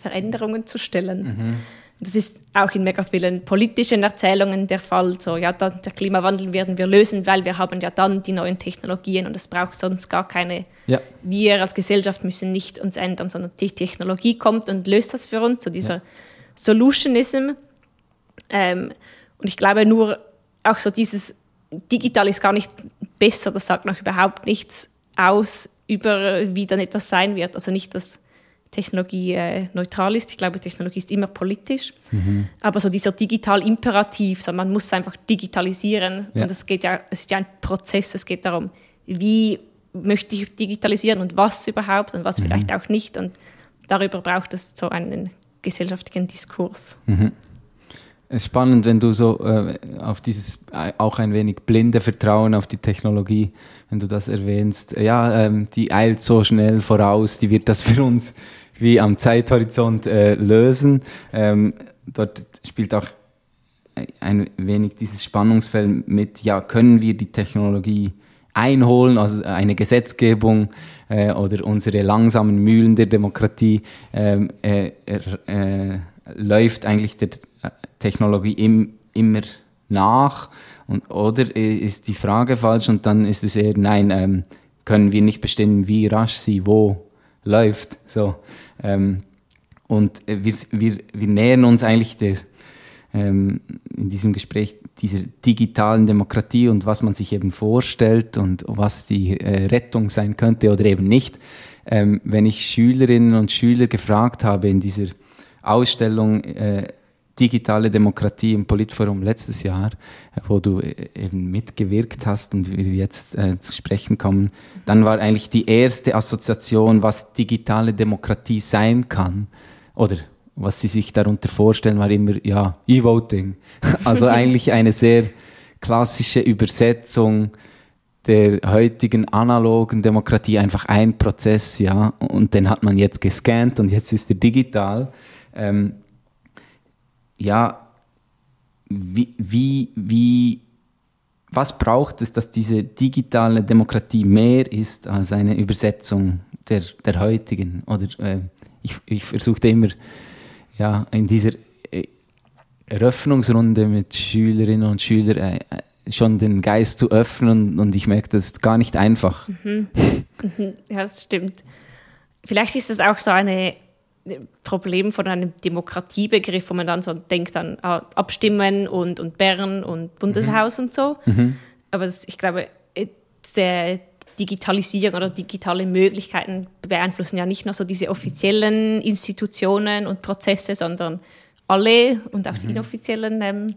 Veränderungen zu stellen. Mhm. Das ist auch in mega vielen politischen Erzählungen der Fall. So, ja, dann, der Klimawandel werden wir lösen, weil wir haben ja dann die neuen Technologien und es braucht sonst gar keine. Ja. Wir als Gesellschaft müssen nicht uns ändern, sondern die Technologie kommt und löst das für uns. So dieser ja. Solutionism. Ähm, und ich glaube nur auch so dieses digital ist gar nicht besser. Das sagt noch überhaupt nichts aus über, wie dann etwas sein wird. Also nicht das Technologie äh, neutral ist. Ich glaube, Technologie ist immer politisch. Mhm. Aber so dieser Digital-Imperativ, so man muss einfach digitalisieren. Ja. Und es geht ja, es ist ja ein Prozess. Es geht darum, wie möchte ich digitalisieren und was überhaupt und was mhm. vielleicht auch nicht. Und darüber braucht es so einen gesellschaftlichen Diskurs. Mhm. Es ist spannend, wenn du so äh, auf dieses äh, auch ein wenig blinde Vertrauen auf die Technologie, wenn du das erwähnst. Ja, ähm, die eilt so schnell voraus, die wird das für uns wie am Zeithorizont äh, lösen. Ähm, dort spielt auch ein wenig dieses Spannungsfeld mit, ja, können wir die Technologie einholen, also eine Gesetzgebung äh, oder unsere langsamen Mühlen der Demokratie ähm, äh, äh, läuft eigentlich der Technologie im, immer nach und, oder ist die Frage falsch und dann ist es eher, nein, ähm, können wir nicht bestimmen, wie rasch sie wo läuft. So. Ähm, und wir, wir, wir nähern uns eigentlich der, ähm, in diesem Gespräch dieser digitalen Demokratie und was man sich eben vorstellt und was die äh, Rettung sein könnte oder eben nicht. Ähm, wenn ich Schülerinnen und Schüler gefragt habe in dieser Ausstellung äh, Digitale Demokratie im Politforum letztes Jahr, wo du äh, eben mitgewirkt hast und wir jetzt äh, zu sprechen kommen, dann war eigentlich die erste Assoziation, was digitale Demokratie sein kann oder was sie sich darunter vorstellen, war immer, ja, E-Voting. Also eigentlich eine sehr klassische Übersetzung der heutigen analogen Demokratie, einfach ein Prozess, ja, und den hat man jetzt gescannt und jetzt ist er digital. Ähm, ja, wie, wie, wie, was braucht es, dass diese digitale Demokratie mehr ist als eine Übersetzung der, der heutigen? Oder äh, ich, ich versuchte immer, ja, in dieser äh, Eröffnungsrunde mit Schülerinnen und Schülern äh, äh, schon den Geist zu öffnen und ich merke, das ist gar nicht einfach. Mhm. mhm. Ja, das stimmt. Vielleicht ist es auch so ein Problem von einem Demokratiebegriff, wo man dann so denkt an Abstimmen und, und Bern und Bundeshaus mhm. und so. Mhm. Aber das, ich glaube, der Digitalisierung oder digitale Möglichkeiten beeinflussen ja nicht nur so diese offiziellen Institutionen und Prozesse, sondern alle und auch die mhm. inoffiziellen. Ähm,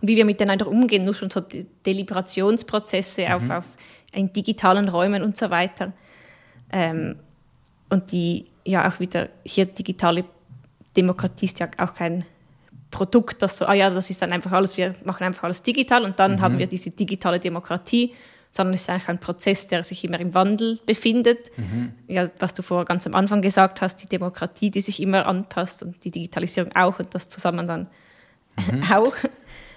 und wie wir miteinander umgehen, nur schon so Deliberationsprozesse mhm. auf, auf in digitalen Räumen und so weiter. Ähm, und die ja auch wieder hier digitale Demokratie ist ja auch kein Produkt, das so, ah ja, das ist dann einfach alles, wir machen einfach alles digital und dann mhm. haben wir diese digitale Demokratie sondern es ist eigentlich ein Prozess, der sich immer im Wandel befindet. Mhm. Ja, was du vorher ganz am Anfang gesagt hast, die Demokratie, die sich immer anpasst und die Digitalisierung auch und das zusammen dann mhm. auch.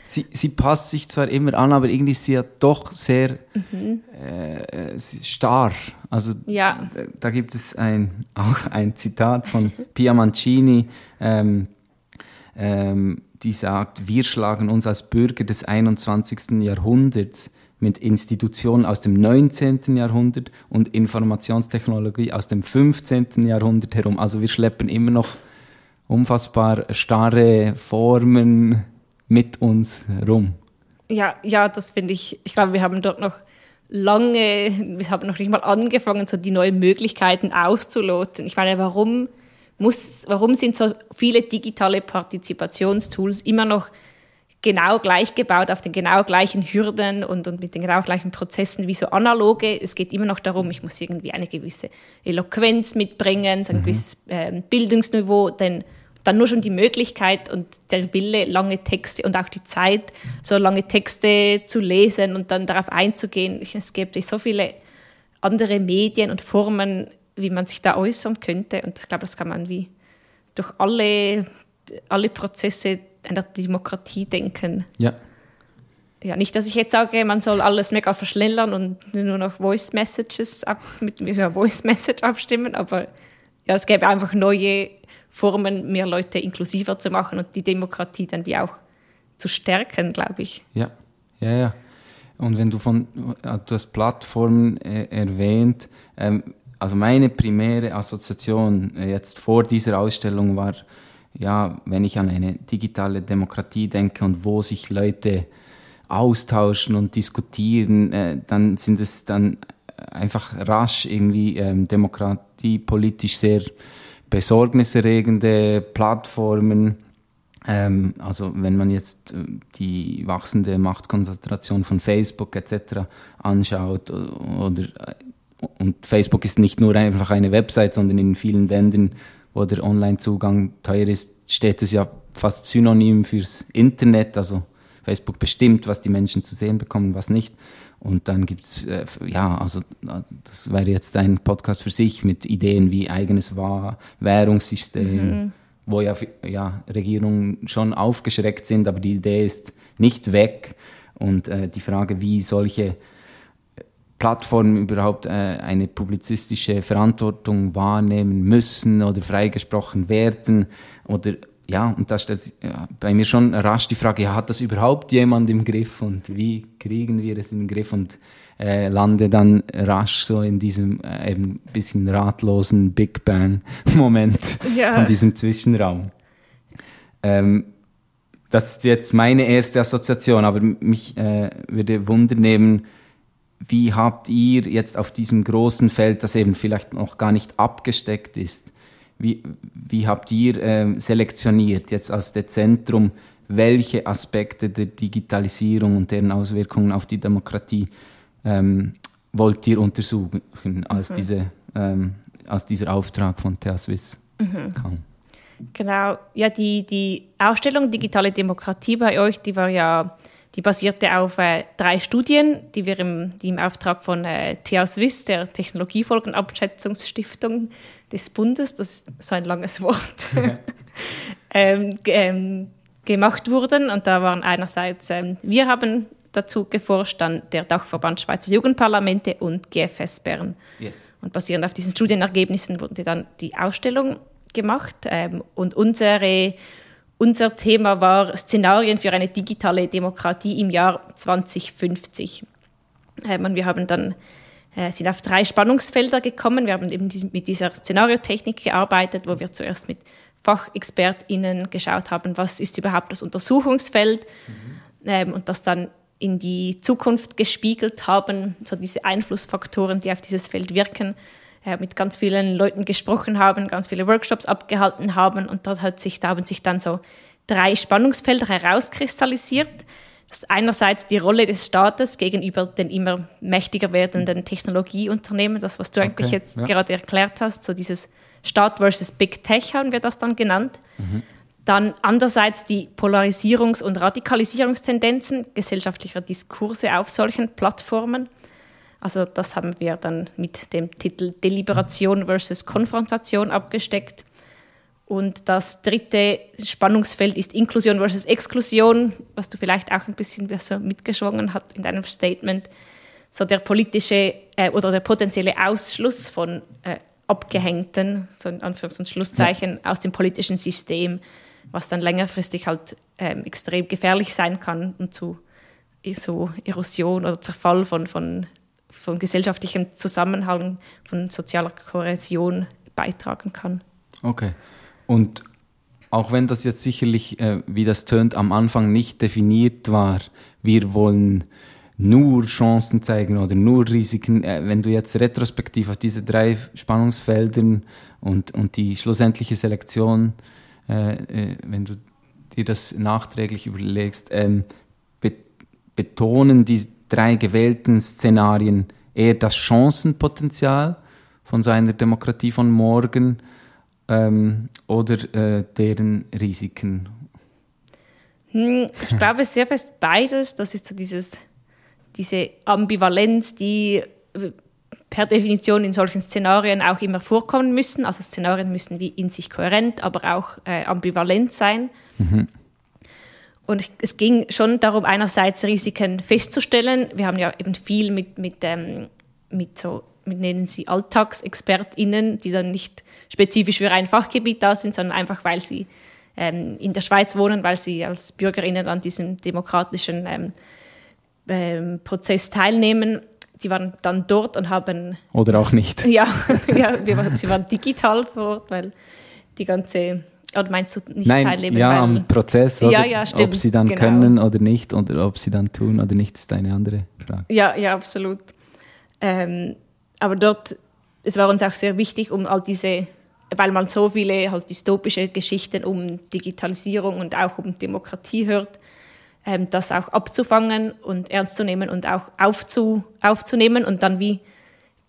Sie, sie, passt sich zwar immer an, aber irgendwie ist sie ja doch sehr mhm. äh, starr. Also ja. da, da, gibt es ein, auch ein Zitat von Pia Mancini, ähm, ähm, die sagt, wir schlagen uns als Bürger des 21. Jahrhunderts mit Institutionen aus dem 19. Jahrhundert und Informationstechnologie aus dem 15. Jahrhundert herum. Also wir schleppen immer noch unfassbar starre Formen mit uns rum. Ja, ja, das finde ich. Ich glaube, wir haben dort noch lange, wir haben noch nicht mal angefangen, so die neuen Möglichkeiten auszuloten. Ich meine, warum muss, warum sind so viele digitale Partizipationstools immer noch genau gleich gebaut, auf den genau gleichen Hürden und, und mit den genau gleichen Prozessen wie so analoge. Es geht immer noch darum, ich muss irgendwie eine gewisse Eloquenz mitbringen, so ein mhm. gewisses äh, Bildungsniveau, denn dann nur schon die Möglichkeit und der Wille, lange Texte und auch die Zeit, so lange Texte zu lesen und dann darauf einzugehen. Es gibt so viele andere Medien und Formen, wie man sich da äußern könnte. Und ich glaube, das kann man wie durch alle, alle Prozesse einer Demokratie denken. Ja. Ja, nicht, dass ich jetzt sage, man soll alles mega verschnellern und nur noch Voice Messages ab, mit ja, Voice Message abstimmen, aber ja, es gäbe einfach neue Formen, mehr Leute inklusiver zu machen und die Demokratie dann wie auch zu stärken, glaube ich. Ja, ja, ja. Und wenn du von, also du hast Plattformen äh, erwähnt, ähm, also meine primäre Assoziation äh, jetzt vor dieser Ausstellung war ja, wenn ich an eine digitale Demokratie denke und wo sich Leute austauschen und diskutieren, äh, dann sind es dann einfach rasch irgendwie ähm, demokratiepolitisch sehr besorgniserregende Plattformen. Ähm, also wenn man jetzt äh, die wachsende Machtkonzentration von Facebook etc. anschaut oder äh, und Facebook ist nicht nur einfach eine Website, sondern in vielen Ländern wo der Online-Zugang teuer ist, steht es ja fast synonym fürs Internet. Also Facebook bestimmt, was die Menschen zu sehen bekommen, was nicht. Und dann gibt es, äh, ja, also das wäre jetzt ein Podcast für sich mit Ideen wie eigenes Währungssystem, mhm. wo ja, ja Regierungen schon aufgeschreckt sind, aber die Idee ist nicht weg. Und äh, die Frage, wie solche Plattformen überhaupt äh, eine publizistische Verantwortung wahrnehmen müssen oder freigesprochen werden oder ja, und da stellt sich ja, bei mir schon rasch die Frage, ja, hat das überhaupt jemand im Griff und wie kriegen wir es in den Griff und äh, lande dann rasch so in diesem äh, eben bisschen ratlosen Big Bang Moment ja. von diesem Zwischenraum. Ähm, das ist jetzt meine erste Assoziation, aber mich äh, würde wundern wie habt ihr jetzt auf diesem großen Feld, das eben vielleicht noch gar nicht abgesteckt ist, wie, wie habt ihr äh, selektioniert jetzt als Dezentrum, welche Aspekte der Digitalisierung und deren Auswirkungen auf die Demokratie ähm, wollt ihr untersuchen, als, mhm. diese, ähm, als dieser Auftrag von TH Swiss mhm. kam? Genau, ja, die, die Ausstellung Digitale Demokratie bei euch, die war ja, die basierte auf äh, drei Studien, die wir im, die im Auftrag von äh, TH Swiss, der Technologiefolgenabschätzungsstiftung des Bundes, das ist so ein langes Wort, ähm, ähm, gemacht wurden. Und da waren einerseits, ähm, wir haben dazu geforscht, dann der Dachverband Schweizer Jugendparlamente und GFS Bern. Yes. Und basierend auf diesen Studienergebnissen wurde dann die Ausstellung gemacht. Ähm, und unsere, unser Thema war Szenarien für eine digitale Demokratie im Jahr 2050. Ähm, und wir haben dann äh, sind auf drei Spannungsfelder gekommen. Wir haben eben mit dieser Szenariotechnik gearbeitet, wo wir zuerst mit FachexpertInnen geschaut haben, was ist überhaupt das Untersuchungsfeld mhm. ähm, und das dann in die Zukunft gespiegelt haben, so diese Einflussfaktoren, die auf dieses Feld wirken, äh, mit ganz vielen Leuten gesprochen haben, ganz viele Workshops abgehalten haben und dort hat sich, da haben sich dann so drei Spannungsfelder herauskristallisiert. Das ist einerseits die Rolle des Staates gegenüber den immer mächtiger werdenden Technologieunternehmen, das, was du okay, eigentlich jetzt ja. gerade erklärt hast, so dieses Staat versus Big Tech haben wir das dann genannt. Mhm. Dann andererseits die Polarisierungs- und Radikalisierungstendenzen gesellschaftlicher Diskurse auf solchen Plattformen. Also das haben wir dann mit dem Titel Deliberation versus Konfrontation abgesteckt. Und das dritte Spannungsfeld ist Inklusion versus Exklusion, was du vielleicht auch ein bisschen so mitgeschwungen hast in deinem Statement. So der politische äh, oder der potenzielle Ausschluss von äh, Abgehängten, so in Anführungs- und Schlusszeichen, ja. aus dem politischen System, was dann längerfristig halt ähm, extrem gefährlich sein kann und zu so Erosion oder Zerfall von, von von gesellschaftlichem Zusammenhang, von sozialer Kohäsion beitragen kann. Okay. Und auch wenn das jetzt sicherlich, äh, wie das tönt, am Anfang nicht definiert war, wir wollen nur Chancen zeigen oder nur Risiken. Äh, wenn du jetzt retrospektiv auf diese drei Spannungsfeldern und, und die schlussendliche Selektion, äh, äh wenn du dir das nachträglich überlegst, ähm, be betonen die drei gewählten Szenarien eher das Chancenpotenzial von seiner Demokratie von morgen ähm, oder äh, deren Risiken? Hm, ich glaube sehr fest beides. Das ist so dieses, diese Ambivalenz, die äh, per Definition in solchen Szenarien auch immer vorkommen müssen. Also Szenarien müssen wie in sich kohärent, aber auch äh, ambivalent sein. Mhm. Und es ging schon darum, einerseits Risiken festzustellen. Wir haben ja eben viel mit, mit, ähm, mit so, mit nennen sie AlltagsexpertInnen, die dann nicht spezifisch für ein Fachgebiet da sind, sondern einfach, weil sie ähm, in der Schweiz wohnen, weil sie als BürgerInnen an diesem demokratischen ähm, ähm, Prozess teilnehmen. Die waren dann dort und haben. Oder auch nicht. Ja, ja wir, sie waren digital vor Ort, weil die ganze oder meinst du nicht Nein, teilnehmen? Ja, am Prozess. Ja, ja, stimmt. Ob sie dann genau. können oder nicht oder ob sie dann tun oder nicht, ist eine andere Frage. Ja, ja, absolut. Ähm, aber dort, es war uns auch sehr wichtig, um all diese, weil man so viele halt dystopische Geschichten um Digitalisierung und auch um Demokratie hört, ähm, das auch abzufangen und ernst zu nehmen und auch aufzu, aufzunehmen und dann wie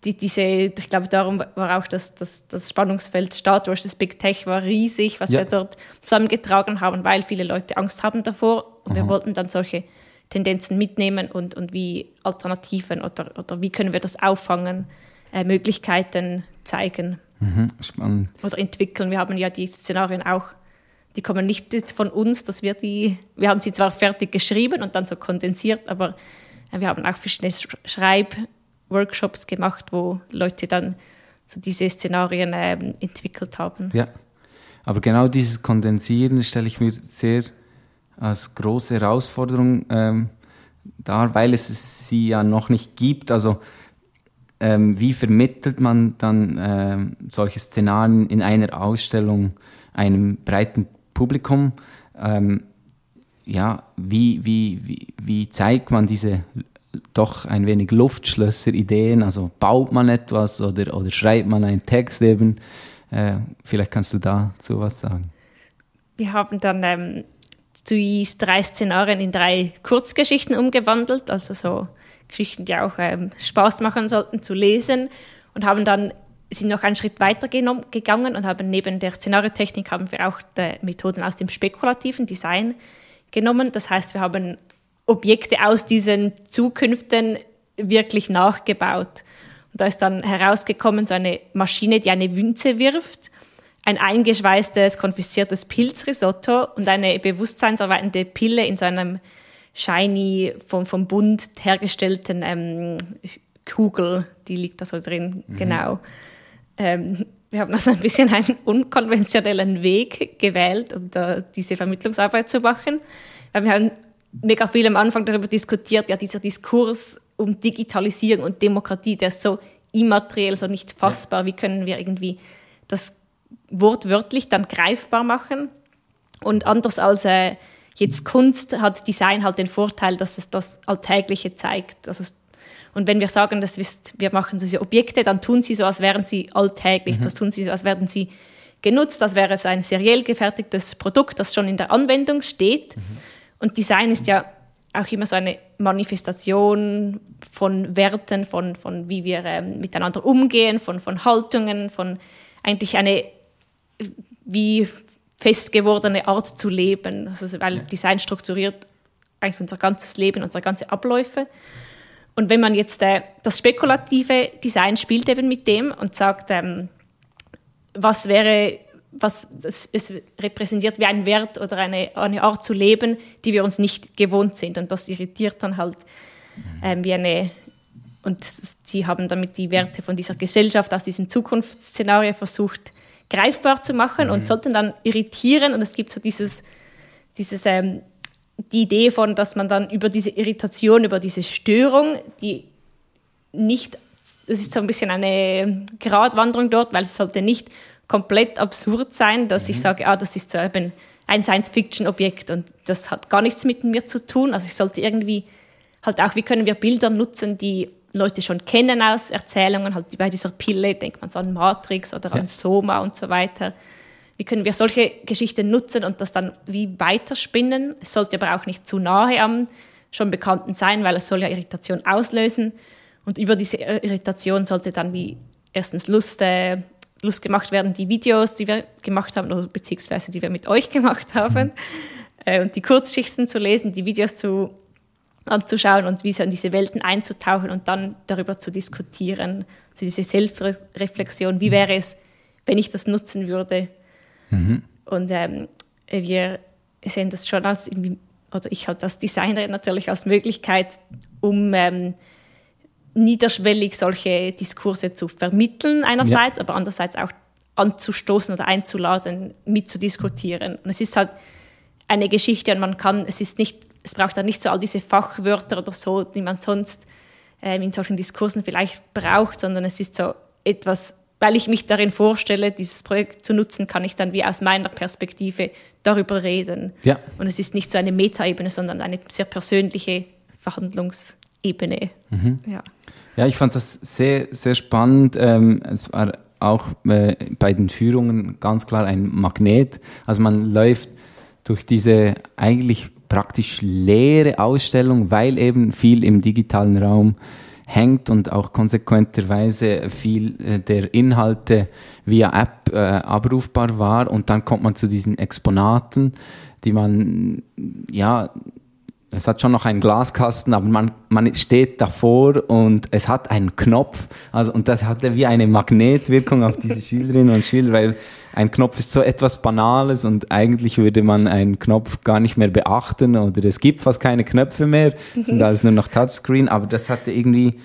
die, diese, ich glaube, darum war auch das, das, das Spannungsfeld Staat versus Big Tech war riesig, was ja. wir dort zusammengetragen haben, weil viele Leute Angst haben davor. Und Aha. wir wollten dann solche Tendenzen mitnehmen und, und wie Alternativen oder, oder wie können wir das auffangen, äh, Möglichkeiten zeigen mhm, spannend. oder entwickeln. Wir haben ja die Szenarien auch, die kommen nicht von uns, dass wir die, wir haben sie zwar fertig geschrieben und dann so kondensiert, aber äh, wir haben auch verschiedene Schreib- Workshops gemacht, wo Leute dann so diese Szenarien ähm, entwickelt haben. Ja, aber genau dieses Kondensieren stelle ich mir sehr als große Herausforderung ähm, dar, weil es sie ja noch nicht gibt. Also ähm, wie vermittelt man dann ähm, solche Szenarien in einer Ausstellung einem breiten Publikum? Ähm, ja, wie, wie, wie, wie zeigt man diese doch ein wenig Luftschlösser-Ideen? Also baut man etwas oder, oder schreibt man einen Text eben? Äh, vielleicht kannst du dazu was sagen. Wir haben dann ähm, die drei Szenarien in drei Kurzgeschichten umgewandelt, also so Geschichten, die auch ähm, Spaß machen sollten zu lesen und haben dann sind noch einen Schritt weiter gegangen und haben neben der Szenariotechnik haben wir auch Methoden aus dem spekulativen Design genommen. Das heißt, wir haben Objekte aus diesen Zukünften wirklich nachgebaut. Und da ist dann herausgekommen so eine Maschine, die eine Wünze wirft, ein eingeschweißtes, konfisziertes Pilzrisotto und eine bewusstseinserweiternde Pille in so einem shiny, vom, vom Bund hergestellten ähm, Kugel, die liegt da so drin, mhm. genau. Ähm, wir haben also ein bisschen einen unkonventionellen Weg gewählt, um da diese Vermittlungsarbeit zu machen. Wir haben mega viel am Anfang darüber diskutiert, ja, dieser Diskurs um Digitalisierung und Demokratie, der ist so immateriell, so nicht fassbar. Wie können wir irgendwie das wortwörtlich dann greifbar machen? Und anders als äh, jetzt Kunst hat Design halt den Vorteil, dass es das Alltägliche zeigt. Also, und wenn wir sagen, das ist, wir machen diese Objekte, dann tun sie so, als wären sie alltäglich. Mhm. Das tun sie so, als werden sie genutzt, als wäre es ein seriell gefertigtes Produkt, das schon in der Anwendung steht. Mhm. Und Design ist ja auch immer so eine Manifestation von Werten, von, von wie wir ähm, miteinander umgehen, von, von Haltungen, von eigentlich eine wie fest gewordene Art zu leben. Also, weil Design strukturiert eigentlich unser ganzes Leben, unsere ganze Abläufe. Und wenn man jetzt äh, das spekulative Design spielt eben mit dem und sagt, ähm, was wäre was es, es, repräsentiert wie ein Wert oder eine, eine Art zu leben, die wir uns nicht gewohnt sind. Und das irritiert dann halt ähm, wie eine. Und sie haben damit die Werte von dieser Gesellschaft aus diesem Zukunftsszenario versucht greifbar zu machen mhm. und sollten dann irritieren. Und es gibt so dieses, dieses ähm, die Idee von, dass man dann über diese Irritation, über diese Störung, die nicht, das ist so ein bisschen eine Gratwanderung dort, weil es sollte nicht komplett absurd sein, dass mhm. ich sage, ah, das ist so eben ein Science-Fiction-Objekt und das hat gar nichts mit mir zu tun. Also ich sollte irgendwie halt auch, wie können wir Bilder nutzen, die Leute schon kennen aus Erzählungen, halt bei dieser Pille denkt man so an Matrix oder ja. an Soma und so weiter. Wie können wir solche Geschichten nutzen und das dann wie weiterspinnen? Es sollte aber auch nicht zu nahe am schon Bekannten sein, weil es soll ja Irritation auslösen. Und über diese Irritation sollte dann wie erstens Lust äh, Lust gemacht werden, die Videos, die wir gemacht haben, oder beziehungsweise die wir mit euch gemacht haben, äh, und die Kurzschichten zu lesen, die Videos zu, anzuschauen und wie so in diese Welten einzutauchen und dann darüber zu diskutieren. Also diese Selbstreflexion, wie wäre es, wenn ich das nutzen würde? Mhm. Und ähm, wir sehen das schon als, oder ich halt als Designerin natürlich als Möglichkeit, um ähm, niederschwellig solche Diskurse zu vermitteln einerseits, ja. aber andererseits auch anzustoßen oder einzuladen, mitzudiskutieren. Und es ist halt eine Geschichte und man kann, es ist nicht, es braucht dann nicht so all diese Fachwörter oder so, die man sonst ähm, in solchen Diskursen vielleicht braucht, sondern es ist so etwas, weil ich mich darin vorstelle, dieses Projekt zu nutzen, kann ich dann wie aus meiner Perspektive darüber reden. Ja. Und es ist nicht so eine Metaebene, sondern eine sehr persönliche Verhandlungsebene. Mhm. Ja. Ja, ich fand das sehr, sehr spannend. Ähm, es war auch äh, bei den Führungen ganz klar ein Magnet. Also man läuft durch diese eigentlich praktisch leere Ausstellung, weil eben viel im digitalen Raum hängt und auch konsequenterweise viel äh, der Inhalte via App äh, abrufbar war. Und dann kommt man zu diesen Exponaten, die man ja es hat schon noch einen Glaskasten, aber man, man steht davor und es hat einen Knopf. Also, und das hatte wie eine Magnetwirkung auf diese Schülerinnen und Schüler, weil ein Knopf ist so etwas Banales und eigentlich würde man einen Knopf gar nicht mehr beachten oder es gibt fast keine Knöpfe mehr, sind alles nur noch Touchscreen, aber das hatte irgendwie,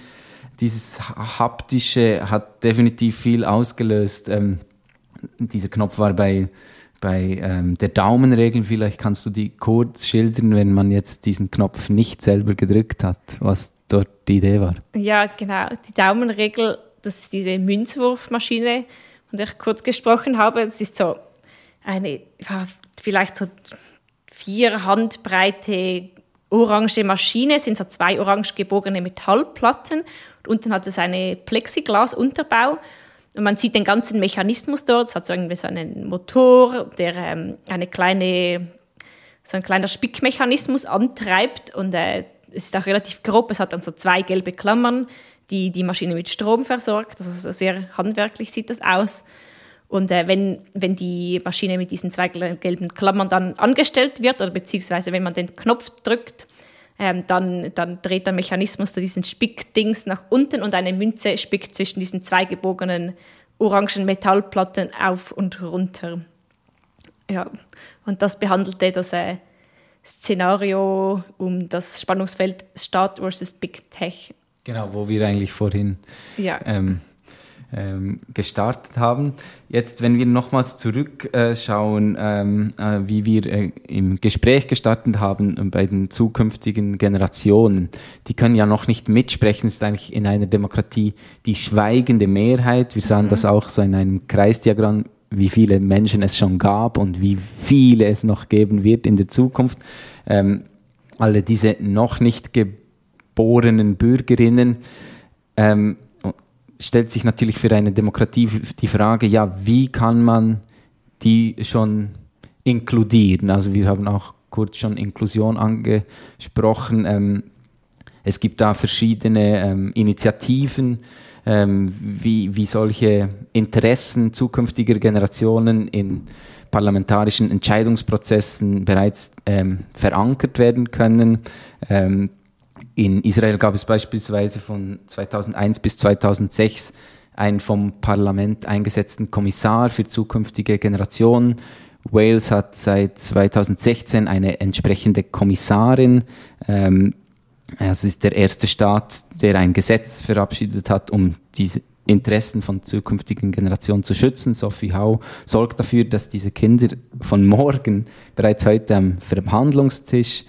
dieses haptische hat definitiv viel ausgelöst. Ähm, dieser Knopf war bei bei ähm, der Daumenregel, vielleicht kannst du die kurz schildern, wenn man jetzt diesen Knopf nicht selber gedrückt hat, was dort die Idee war. Ja, genau. Die Daumenregel, das ist diese Münzwurfmaschine, von der ich kurz gesprochen habe. Das ist so eine, vielleicht so vier Handbreite orange Maschine, sind so zwei orange gebogene Metallplatten. Und unten hat es eine Plexiglasunterbau. Und man sieht den ganzen Mechanismus dort. Es hat so irgendwie so einen Motor, der ähm, eine kleine, so ein kleiner Spickmechanismus antreibt. Und äh, es ist auch relativ grob. Es hat dann so zwei gelbe Klammern, die die Maschine mit Strom versorgt. Also so sehr handwerklich sieht das aus. Und äh, wenn, wenn die Maschine mit diesen zwei gelben Klammern dann angestellt wird, oder beziehungsweise wenn man den Knopf drückt, ähm, dann, dann dreht der Mechanismus da diesen Spickdings nach unten und eine Münze spickt zwischen diesen zwei gebogenen orangen Metallplatten auf und runter. Ja, und das behandelte das äh, Szenario um das Spannungsfeld Start versus Big Tech. Genau, wo wir eigentlich vorhin ja. ähm, ähm, gestartet haben. Jetzt, wenn wir nochmals zurückschauen, äh, ähm, äh, wie wir äh, im Gespräch gestartet haben bei den zukünftigen Generationen, die können ja noch nicht mitsprechen, es ist eigentlich in einer Demokratie die schweigende Mehrheit. Wir sahen mhm. das auch so in einem Kreisdiagramm, wie viele Menschen es schon gab und wie viele es noch geben wird in der Zukunft. Ähm, alle diese noch nicht geborenen Bürgerinnen, ähm, stellt sich natürlich für eine Demokratie die Frage, ja, wie kann man die schon inkludieren? Also wir haben auch kurz schon Inklusion angesprochen. Ähm, es gibt da verschiedene ähm, Initiativen, ähm, wie, wie solche Interessen zukünftiger Generationen in parlamentarischen Entscheidungsprozessen bereits ähm, verankert werden können. In Israel gab es beispielsweise von 2001 bis 2006 einen vom Parlament eingesetzten Kommissar für zukünftige Generationen. Wales hat seit 2016 eine entsprechende Kommissarin. Ähm, es ist der erste Staat, der ein Gesetz verabschiedet hat, um diese Interessen von zukünftigen Generationen zu schützen. Sophie Hau sorgt dafür, dass diese Kinder von morgen bereits heute am Verhandlungstisch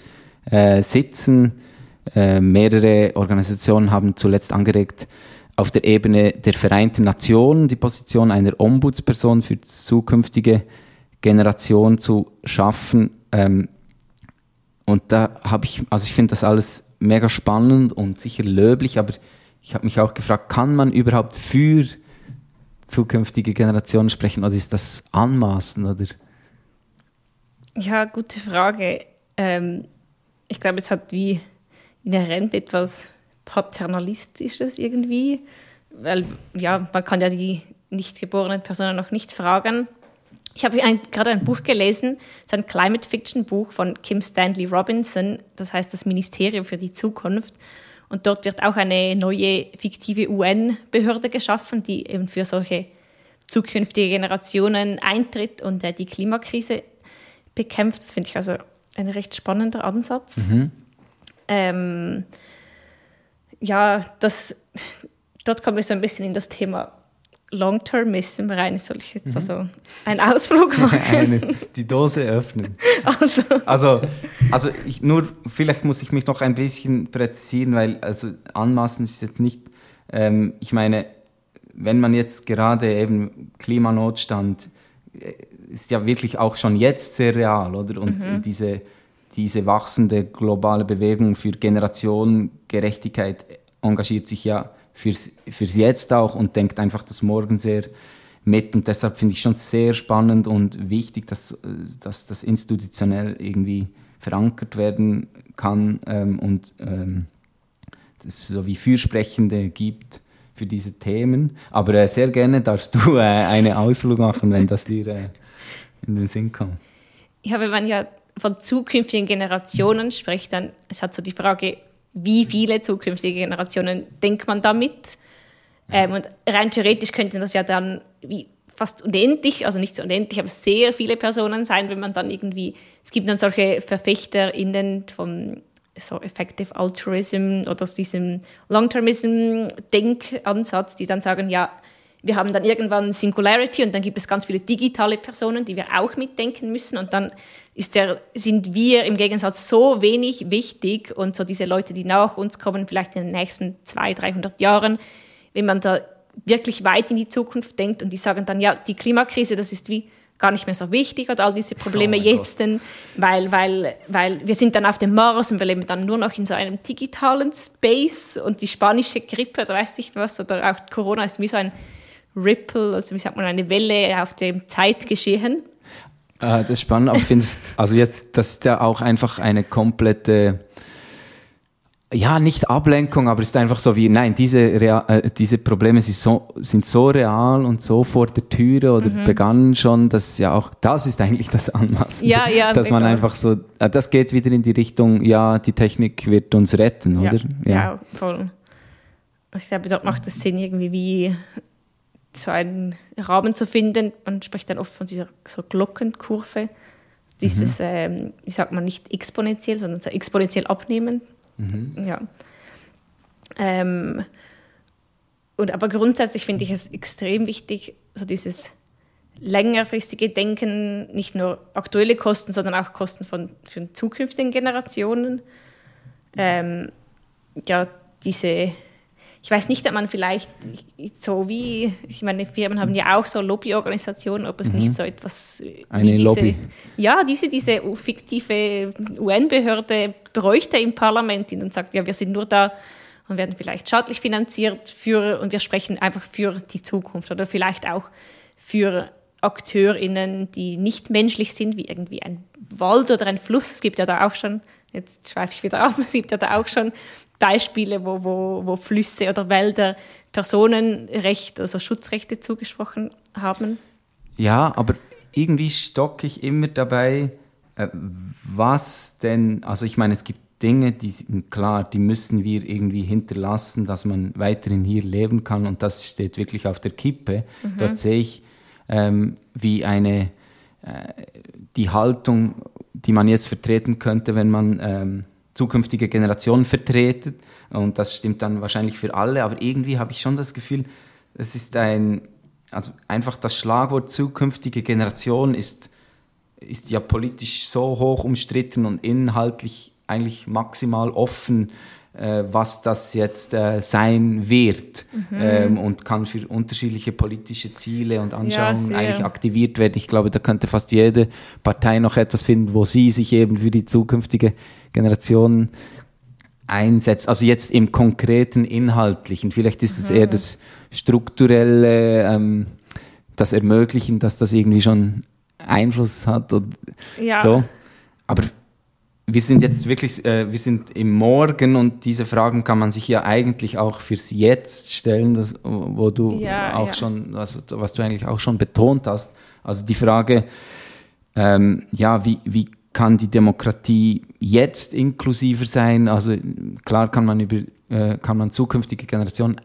äh, sitzen äh, mehrere Organisationen haben zuletzt angeregt, auf der Ebene der Vereinten Nationen die Position einer Ombudsperson für zukünftige Generationen zu schaffen. Ähm, und da habe ich, also ich finde das alles mega spannend und sicher löblich, aber ich habe mich auch gefragt, kann man überhaupt für zukünftige Generationen sprechen oder ist das anmaßen oder? Ja, gute Frage. Ähm, ich glaube, es hat wie inhärent etwas Paternalistisches irgendwie, weil ja, man kann ja die nicht geborenen Personen noch nicht fragen. Ich habe gerade ein Buch gelesen, so ein Climate Fiction Buch von Kim Stanley Robinson, das heißt das Ministerium für die Zukunft. Und dort wird auch eine neue fiktive UN-Behörde geschaffen, die eben für solche zukünftige Generationen eintritt und äh, die Klimakrise bekämpft. Das finde ich also ein recht spannender Ansatz. Mhm. Ähm, ja, das, dort komme ich so ein bisschen in das Thema Long-Termism rein. Soll ich jetzt mhm. also einen Ausflug machen? Eine, die Dose öffnen. Also, also, also ich, nur, vielleicht muss ich mich noch ein bisschen präzisieren, weil also anmaßen ist jetzt nicht, ähm, ich meine, wenn man jetzt gerade eben Klimanotstand äh, ist ja wirklich auch schon jetzt sehr real, oder? Und, mhm. und diese diese wachsende globale Bewegung für Generationengerechtigkeit engagiert sich ja fürs, fürs Jetzt auch und denkt einfach das Morgen sehr mit. Und deshalb finde ich schon sehr spannend und wichtig, dass, dass das institutionell irgendwie verankert werden kann ähm, und ähm, es so wie Fürsprechende gibt für diese Themen. Aber äh, sehr gerne darfst du äh, eine Ausflug machen, wenn das dir äh, in den Sinn kommt. Ja, wenn man ja von zukünftigen Generationen spricht, dann es hat so die Frage, wie viele zukünftige Generationen denkt man damit? Ähm, und rein theoretisch könnten das ja dann wie fast unendlich, also nicht so unendlich, aber sehr viele Personen sein, wenn man dann irgendwie, es gibt dann solche VerfechterInnen vom so Effective Altruism oder aus diesem Long-Termism-Denkansatz, die dann sagen, ja, wir haben dann irgendwann Singularity und dann gibt es ganz viele digitale Personen, die wir auch mitdenken müssen. Und dann der, sind wir im Gegensatz so wenig wichtig und so diese Leute, die nach uns kommen, vielleicht in den nächsten 200, 300 Jahren, wenn man da wirklich weit in die Zukunft denkt und die sagen dann, ja, die Klimakrise, das ist wie gar nicht mehr so wichtig oder all diese Probleme oh jetzt, denn, weil, weil, weil wir sind dann auf dem Mars und wir leben dann nur noch in so einem digitalen Space und die spanische Grippe oder weiß nicht was oder auch Corona ist wie so ein Ripple, also wie sagt man, eine Welle auf dem Zeitgeschehen. Äh, das ist spannend, aber findest, also jetzt, das ist ja auch einfach eine komplette ja, nicht Ablenkung, aber es ist einfach so wie, nein, diese, äh, diese Probleme sind so, sind so real und so vor der Türe oder mhm. begannen schon, dass ja auch, das ist eigentlich das Anmaßen. Ja, ja. Dass man einfach so, äh, das geht wieder in die Richtung, ja, die Technik wird uns retten, ja, oder? Ja, ja voll. Ich glaube, dort macht es Sinn, irgendwie wie so einen Rahmen zu finden. Man spricht dann oft von dieser so Glockenkurve. Dieses, mhm. ähm, wie sagt man, nicht exponentiell, sondern so exponentiell abnehmen. Mhm. Ja. Ähm, und aber grundsätzlich finde ich es extrem wichtig, so dieses längerfristige Denken, nicht nur aktuelle Kosten, sondern auch Kosten von für zukünftigen Generationen. Ähm, ja, diese, ich weiß nicht, ob man vielleicht so wie, ich meine, Firmen haben ja auch so Lobbyorganisationen, ob es mhm. nicht so etwas Eine diese, Lobby. Ja, diese, diese fiktive UN-Behörde bräuchte im Parlament und sagt, ja, wir sind nur da und werden vielleicht schadlich finanziert für, und wir sprechen einfach für die Zukunft oder vielleicht auch für AkteurInnen, die nicht menschlich sind, wie irgendwie ein Wald oder ein Fluss. Es gibt ja da auch schon, jetzt schweife ich wieder auf, es gibt ja da auch schon Beispiele, wo, wo, wo Flüsse oder Wälder Personenrechte, also Schutzrechte zugesprochen haben. Ja, aber irgendwie stocke ich immer dabei, äh, was denn, also ich meine, es gibt Dinge, die sind klar, die müssen wir irgendwie hinterlassen, dass man weiterhin hier leben kann und das steht wirklich auf der Kippe. Mhm. Dort sehe ich, ähm, wie eine, äh, die Haltung, die man jetzt vertreten könnte, wenn man ähm, zukünftige Generationen vertretet und das stimmt dann wahrscheinlich für alle, aber irgendwie habe ich schon das Gefühl, es ist ein, also einfach das Schlagwort zukünftige Generation ist ist ja politisch so hoch umstritten und inhaltlich eigentlich maximal offen, äh, was das jetzt äh, sein wird mhm. ähm, und kann für unterschiedliche politische Ziele und Anschauungen ja, eigentlich aktiviert werden. Ich glaube, da könnte fast jede Partei noch etwas finden, wo sie sich eben für die zukünftige Generation einsetzt. Also jetzt im konkreten Inhaltlichen. Vielleicht ist es mhm. eher das strukturelle, ähm, das Ermöglichen, dass das irgendwie schon Einfluss hat und ja. so. Aber wir sind jetzt wirklich, äh, wir sind im Morgen und diese Fragen kann man sich ja eigentlich auch fürs Jetzt stellen, das, wo du ja, auch ja. schon, also, was du eigentlich auch schon betont hast. Also die Frage, ähm, ja, wie, wie kann die Demokratie jetzt inklusiver sein? Also klar kann man über, äh, kann man zukünftige Generationen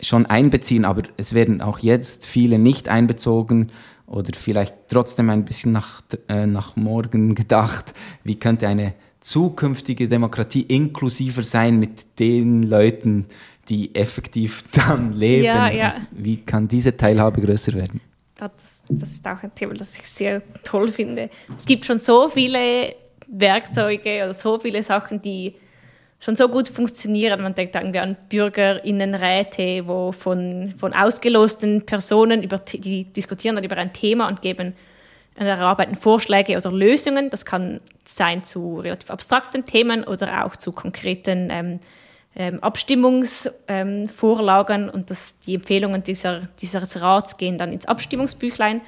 schon einbeziehen, aber es werden auch jetzt viele nicht einbezogen oder vielleicht trotzdem ein bisschen nach, äh, nach morgen gedacht, wie könnte eine zukünftige Demokratie inklusiver sein mit den Leuten, die effektiv dann leben? Ja, ja. Wie kann diese Teilhabe größer werden? Das, ist auch ein Thema, das ich sehr toll finde. Es gibt schon so viele Werkzeuge oder so viele Sachen, die schon so gut funktionieren. Man denkt irgendwie an Bürgerinnenräte, wo von, von ausgelosten Personen über, die diskutieren dann über ein Thema und geben und erarbeiten Vorschläge oder Lösungen. Das kann sein zu relativ abstrakten Themen oder auch zu konkreten ähm, ähm, Abstimmungsvorlagen ähm, und das, die Empfehlungen dieser, dieses Rats gehen dann ins Abstimmungsbüchlein.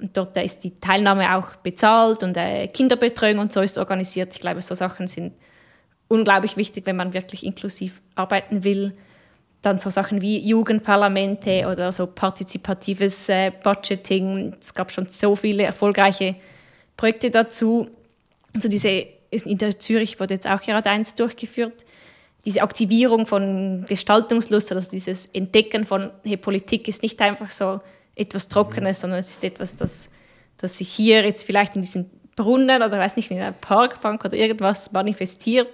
Und dort ist die Teilnahme auch bezahlt und äh, Kinderbetreuung und so ist organisiert. Ich glaube, so Sachen sind unglaublich wichtig, wenn man wirklich inklusiv arbeiten will. Dann so Sachen wie Jugendparlamente oder so partizipatives äh, Budgeting. Es gab schon so viele erfolgreiche Projekte dazu. Also diese, in der Zürich wurde jetzt auch gerade eins durchgeführt. Diese Aktivierung von Gestaltungslust, also dieses Entdecken von, hey, Politik ist nicht einfach so etwas Trockenes, sondern es ist etwas, das, das sich hier jetzt vielleicht in diesem Brunnen oder weiß nicht, in einer Parkbank oder irgendwas manifestiert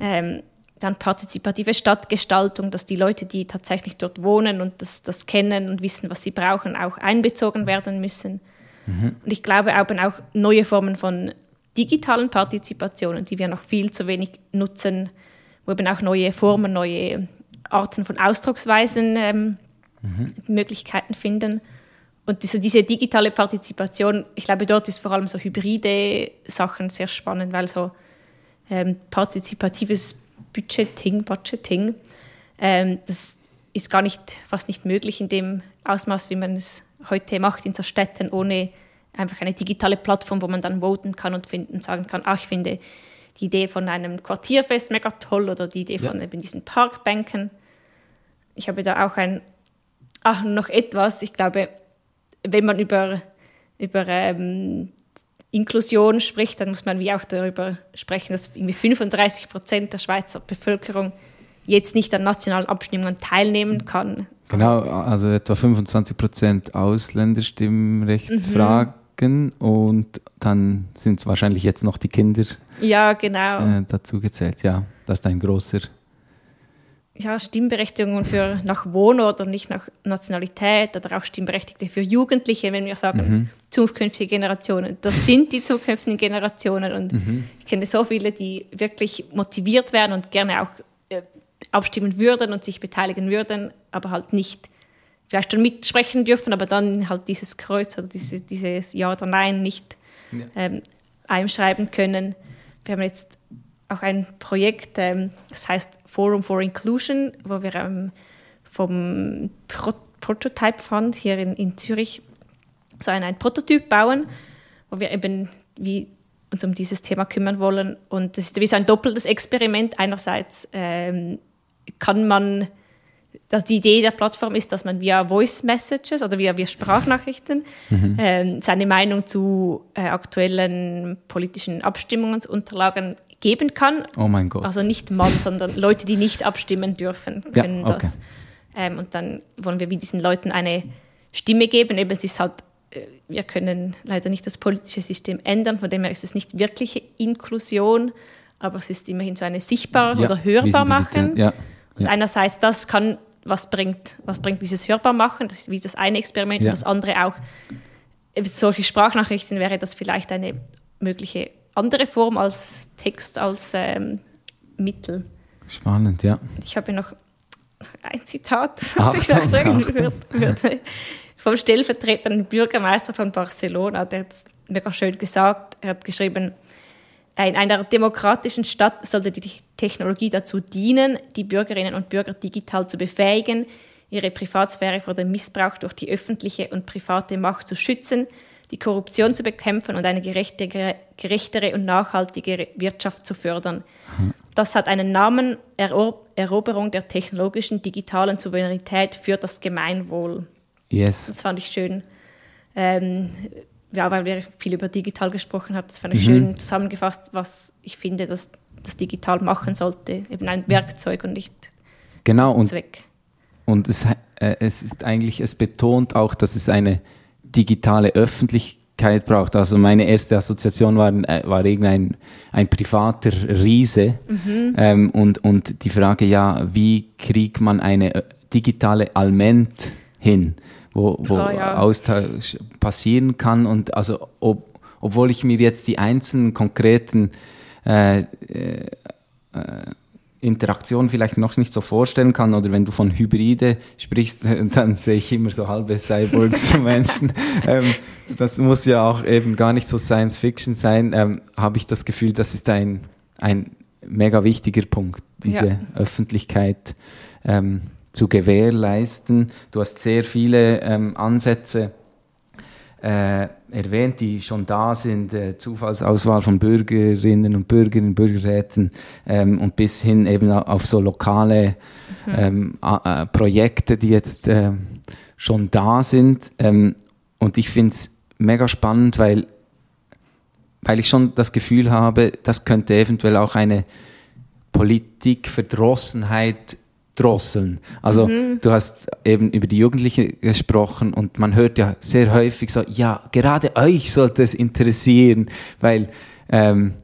ähm, dann partizipative Stadtgestaltung, dass die Leute, die tatsächlich dort wohnen und das, das kennen und wissen, was sie brauchen, auch einbezogen werden müssen. Mhm. Und ich glaube auch, auch neue Formen von digitalen Partizipationen, die wir noch viel zu wenig nutzen, wo eben auch neue Formen, neue Arten von Ausdrucksweisen ähm, mhm. Möglichkeiten finden. und diese, diese digitale Partizipation, ich glaube, dort ist vor allem so hybride Sachen sehr spannend, weil so ähm, partizipatives Budgeting, Budgeting, ähm, das ist gar nicht, fast nicht möglich in dem Ausmaß, wie man es heute macht in so Städten, ohne einfach eine digitale Plattform, wo man dann voten kann und finden, sagen kann, ach, ich finde die Idee von einem Quartierfest mega toll oder die Idee ja. von eben diesen Parkbänken. Ich habe da auch ein, ach, noch etwas, ich glaube, wenn man über, über ähm, Inklusion spricht, dann muss man wie auch darüber sprechen, dass irgendwie 35 Prozent der Schweizer Bevölkerung jetzt nicht an nationalen Abstimmungen teilnehmen kann. Genau, also etwa 25 Prozent Ausländerstimmrechtsfragen mhm. Und dann sind es wahrscheinlich jetzt noch die Kinder ja, genau. Äh, dazu gezählt. Ja, das ist ein großer ja, Stimmberechtigungen für nach Wohnort und nicht nach Nationalität oder auch Stimmberechtigte für Jugendliche, wenn wir sagen mhm. zukünftige Generationen. Das sind die zukünftigen Generationen und mhm. ich kenne so viele, die wirklich motiviert werden und gerne auch äh, abstimmen würden und sich beteiligen würden, aber halt nicht vielleicht schon mitsprechen dürfen, aber dann halt dieses Kreuz oder diese, dieses Ja oder Nein nicht ja. ähm, einschreiben können. Wir haben jetzt auch ein Projekt, ähm, das heißt Forum for Inclusion, wo wir ähm, vom Pro Prototype Fund hier in, in Zürich so ein, ein Prototyp bauen, wo wir eben wie uns um dieses Thema kümmern wollen. Und das ist wie so ein doppeltes Experiment. Einerseits ähm, kann man, dass die Idee der Plattform ist, dass man via Voice Messages oder via, via Sprachnachrichten mhm. äh, seine Meinung zu äh, aktuellen politischen Abstimmungsunterlagen geben kann. Oh mein Gott. Also nicht Mann, sondern Leute, die nicht abstimmen dürfen, können ja, okay. das. Ähm, und dann wollen wir wie diesen Leuten eine Stimme geben. Eben, es ist halt, äh, wir können leider nicht das politische System ändern, von dem her ist es nicht wirkliche Inklusion, aber es ist immerhin so eine sichtbar ja, oder hörbar machen. Ja, und einerseits das kann, was bringt, was bringt dieses hörbar machen, das ist wie das eine Experiment, und das andere auch, äh, solche Sprachnachrichten wäre das vielleicht eine mögliche andere Form als Text, als ähm, Mittel. Spannend, ja. Ich habe noch ein Zitat, was ich noch sagen würde. Vom stellvertretenden Bürgermeister von Barcelona, der hat es mega schön gesagt. Er hat geschrieben, in einer demokratischen Stadt sollte die Technologie dazu dienen, die Bürgerinnen und Bürger digital zu befähigen, ihre Privatsphäre vor dem Missbrauch durch die öffentliche und private Macht zu schützen, die Korruption zu bekämpfen und eine gerechtere, gerechtere und nachhaltige Wirtschaft zu fördern. Das hat einen Namen, Eroberung der technologischen digitalen Souveränität für das Gemeinwohl. Yes. Das fand ich schön. Ähm, ja, weil wir viel über digital gesprochen haben, das fand ich mhm. schön zusammengefasst, was ich finde, dass das digital machen sollte. Eben ein Werkzeug und nicht genau, und, Zweck. Und es, äh, es ist eigentlich, es betont auch, dass es eine digitale Öffentlichkeit braucht. Also meine erste Assoziation war, äh, war irgendein ein privater Riese mhm. ähm, und, und die Frage, ja, wie kriegt man eine äh, digitale Alment hin, wo, wo oh, ja. Austausch passieren kann und also ob, obwohl ich mir jetzt die einzelnen konkreten äh, äh, äh Interaktion vielleicht noch nicht so vorstellen kann oder wenn du von Hybride sprichst, dann sehe ich immer so halbe Cyborgs Menschen. Ähm, das muss ja auch eben gar nicht so Science Fiction sein. Ähm, Habe ich das Gefühl, das ist ein, ein mega wichtiger Punkt, diese ja. Öffentlichkeit ähm, zu gewährleisten. Du hast sehr viele ähm, Ansätze äh, erwähnt, die schon da sind, äh, Zufallsauswahl von Bürgerinnen und Bürgern, Bürgerräten ähm, und bis hin eben auf so lokale mhm. ähm, äh, Projekte, die jetzt äh, schon da sind. Ähm, und ich finde es mega spannend, weil, weil ich schon das Gefühl habe, das könnte eventuell auch eine Politikverdrossenheit drosseln. Also mhm. du hast eben über die Jugendlichen gesprochen und man hört ja sehr häufig so, ja, gerade euch sollte es interessieren, weil ähm,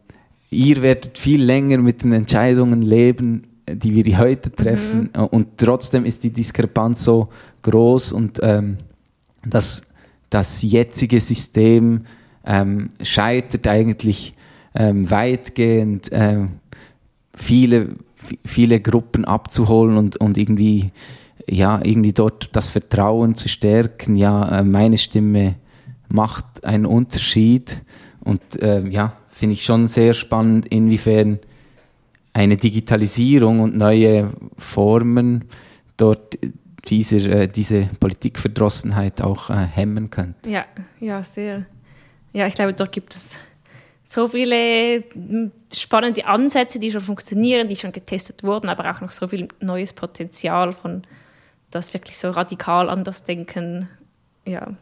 ihr werdet viel länger mit den Entscheidungen leben, die wir heute treffen mhm. und trotzdem ist die Diskrepanz so groß und ähm, das, das jetzige System ähm, scheitert eigentlich ähm, weitgehend. Ähm, viele viele Gruppen abzuholen und, und irgendwie ja, irgendwie dort das Vertrauen zu stärken, ja, äh, meine Stimme macht einen Unterschied und äh, ja, finde ich schon sehr spannend, inwiefern eine Digitalisierung und neue Formen dort dieser, äh, diese Politikverdrossenheit auch äh, hemmen könnte. Ja, ja, sehr. Ja, ich glaube, dort gibt es so viele hm, spannende Ansätze, die schon funktionieren, die schon getestet wurden, aber auch noch so viel neues Potenzial von das wirklich so radikal anders denken. Ja.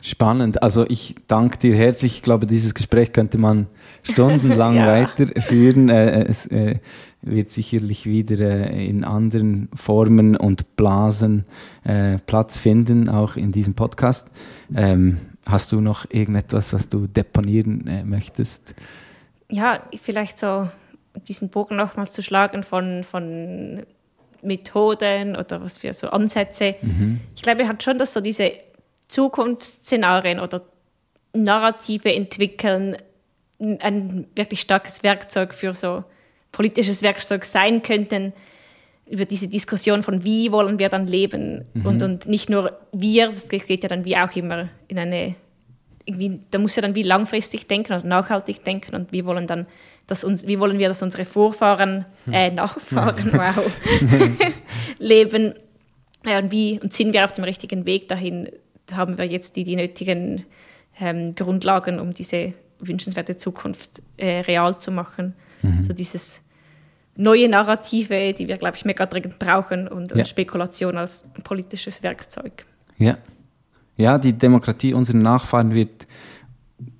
Spannend. Also ich danke dir herzlich. Ich glaube, dieses Gespräch könnte man stundenlang ja. weiterführen. Äh, es äh, wird sicherlich wieder äh, in anderen Formen und Blasen äh, Platz finden, auch in diesem Podcast. Hast du noch irgendetwas, was du deponieren äh, möchtest? Ja, vielleicht so diesen Bogen nochmals zu schlagen von, von Methoden oder was für so Ansätze. Mhm. Ich glaube, hat schon, dass so diese Zukunftsszenarien oder Narrative entwickeln ein wirklich starkes Werkzeug für so politisches Werkzeug sein könnten über diese Diskussion von wie wollen wir dann leben mhm. und, und nicht nur wir, das geht ja dann wie auch immer in eine, irgendwie, da muss ja dann wie langfristig denken oder nachhaltig denken und wie wollen dann, dass uns, wie wollen wir, dass unsere Vorfahren, äh, Nachfahren, wow, leben ja, und wie, und sind wir auf dem richtigen Weg dahin, haben wir jetzt die, die nötigen ähm, Grundlagen, um diese wünschenswerte Zukunft äh, real zu machen. Mhm. So dieses neue Narrative, die wir, glaube ich, mega dringend brauchen und, und ja. Spekulation als politisches Werkzeug. Ja. ja, die Demokratie unserer Nachfahren wird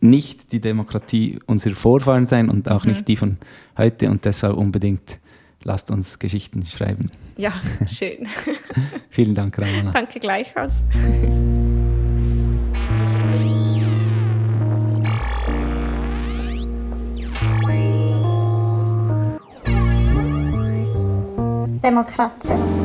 nicht die Demokratie unserer Vorfahren sein und auch mhm. nicht die von heute und deshalb unbedingt lasst uns Geschichten schreiben. Ja, schön. Vielen Dank, Ramona. Danke gleichfalls. Demokracja.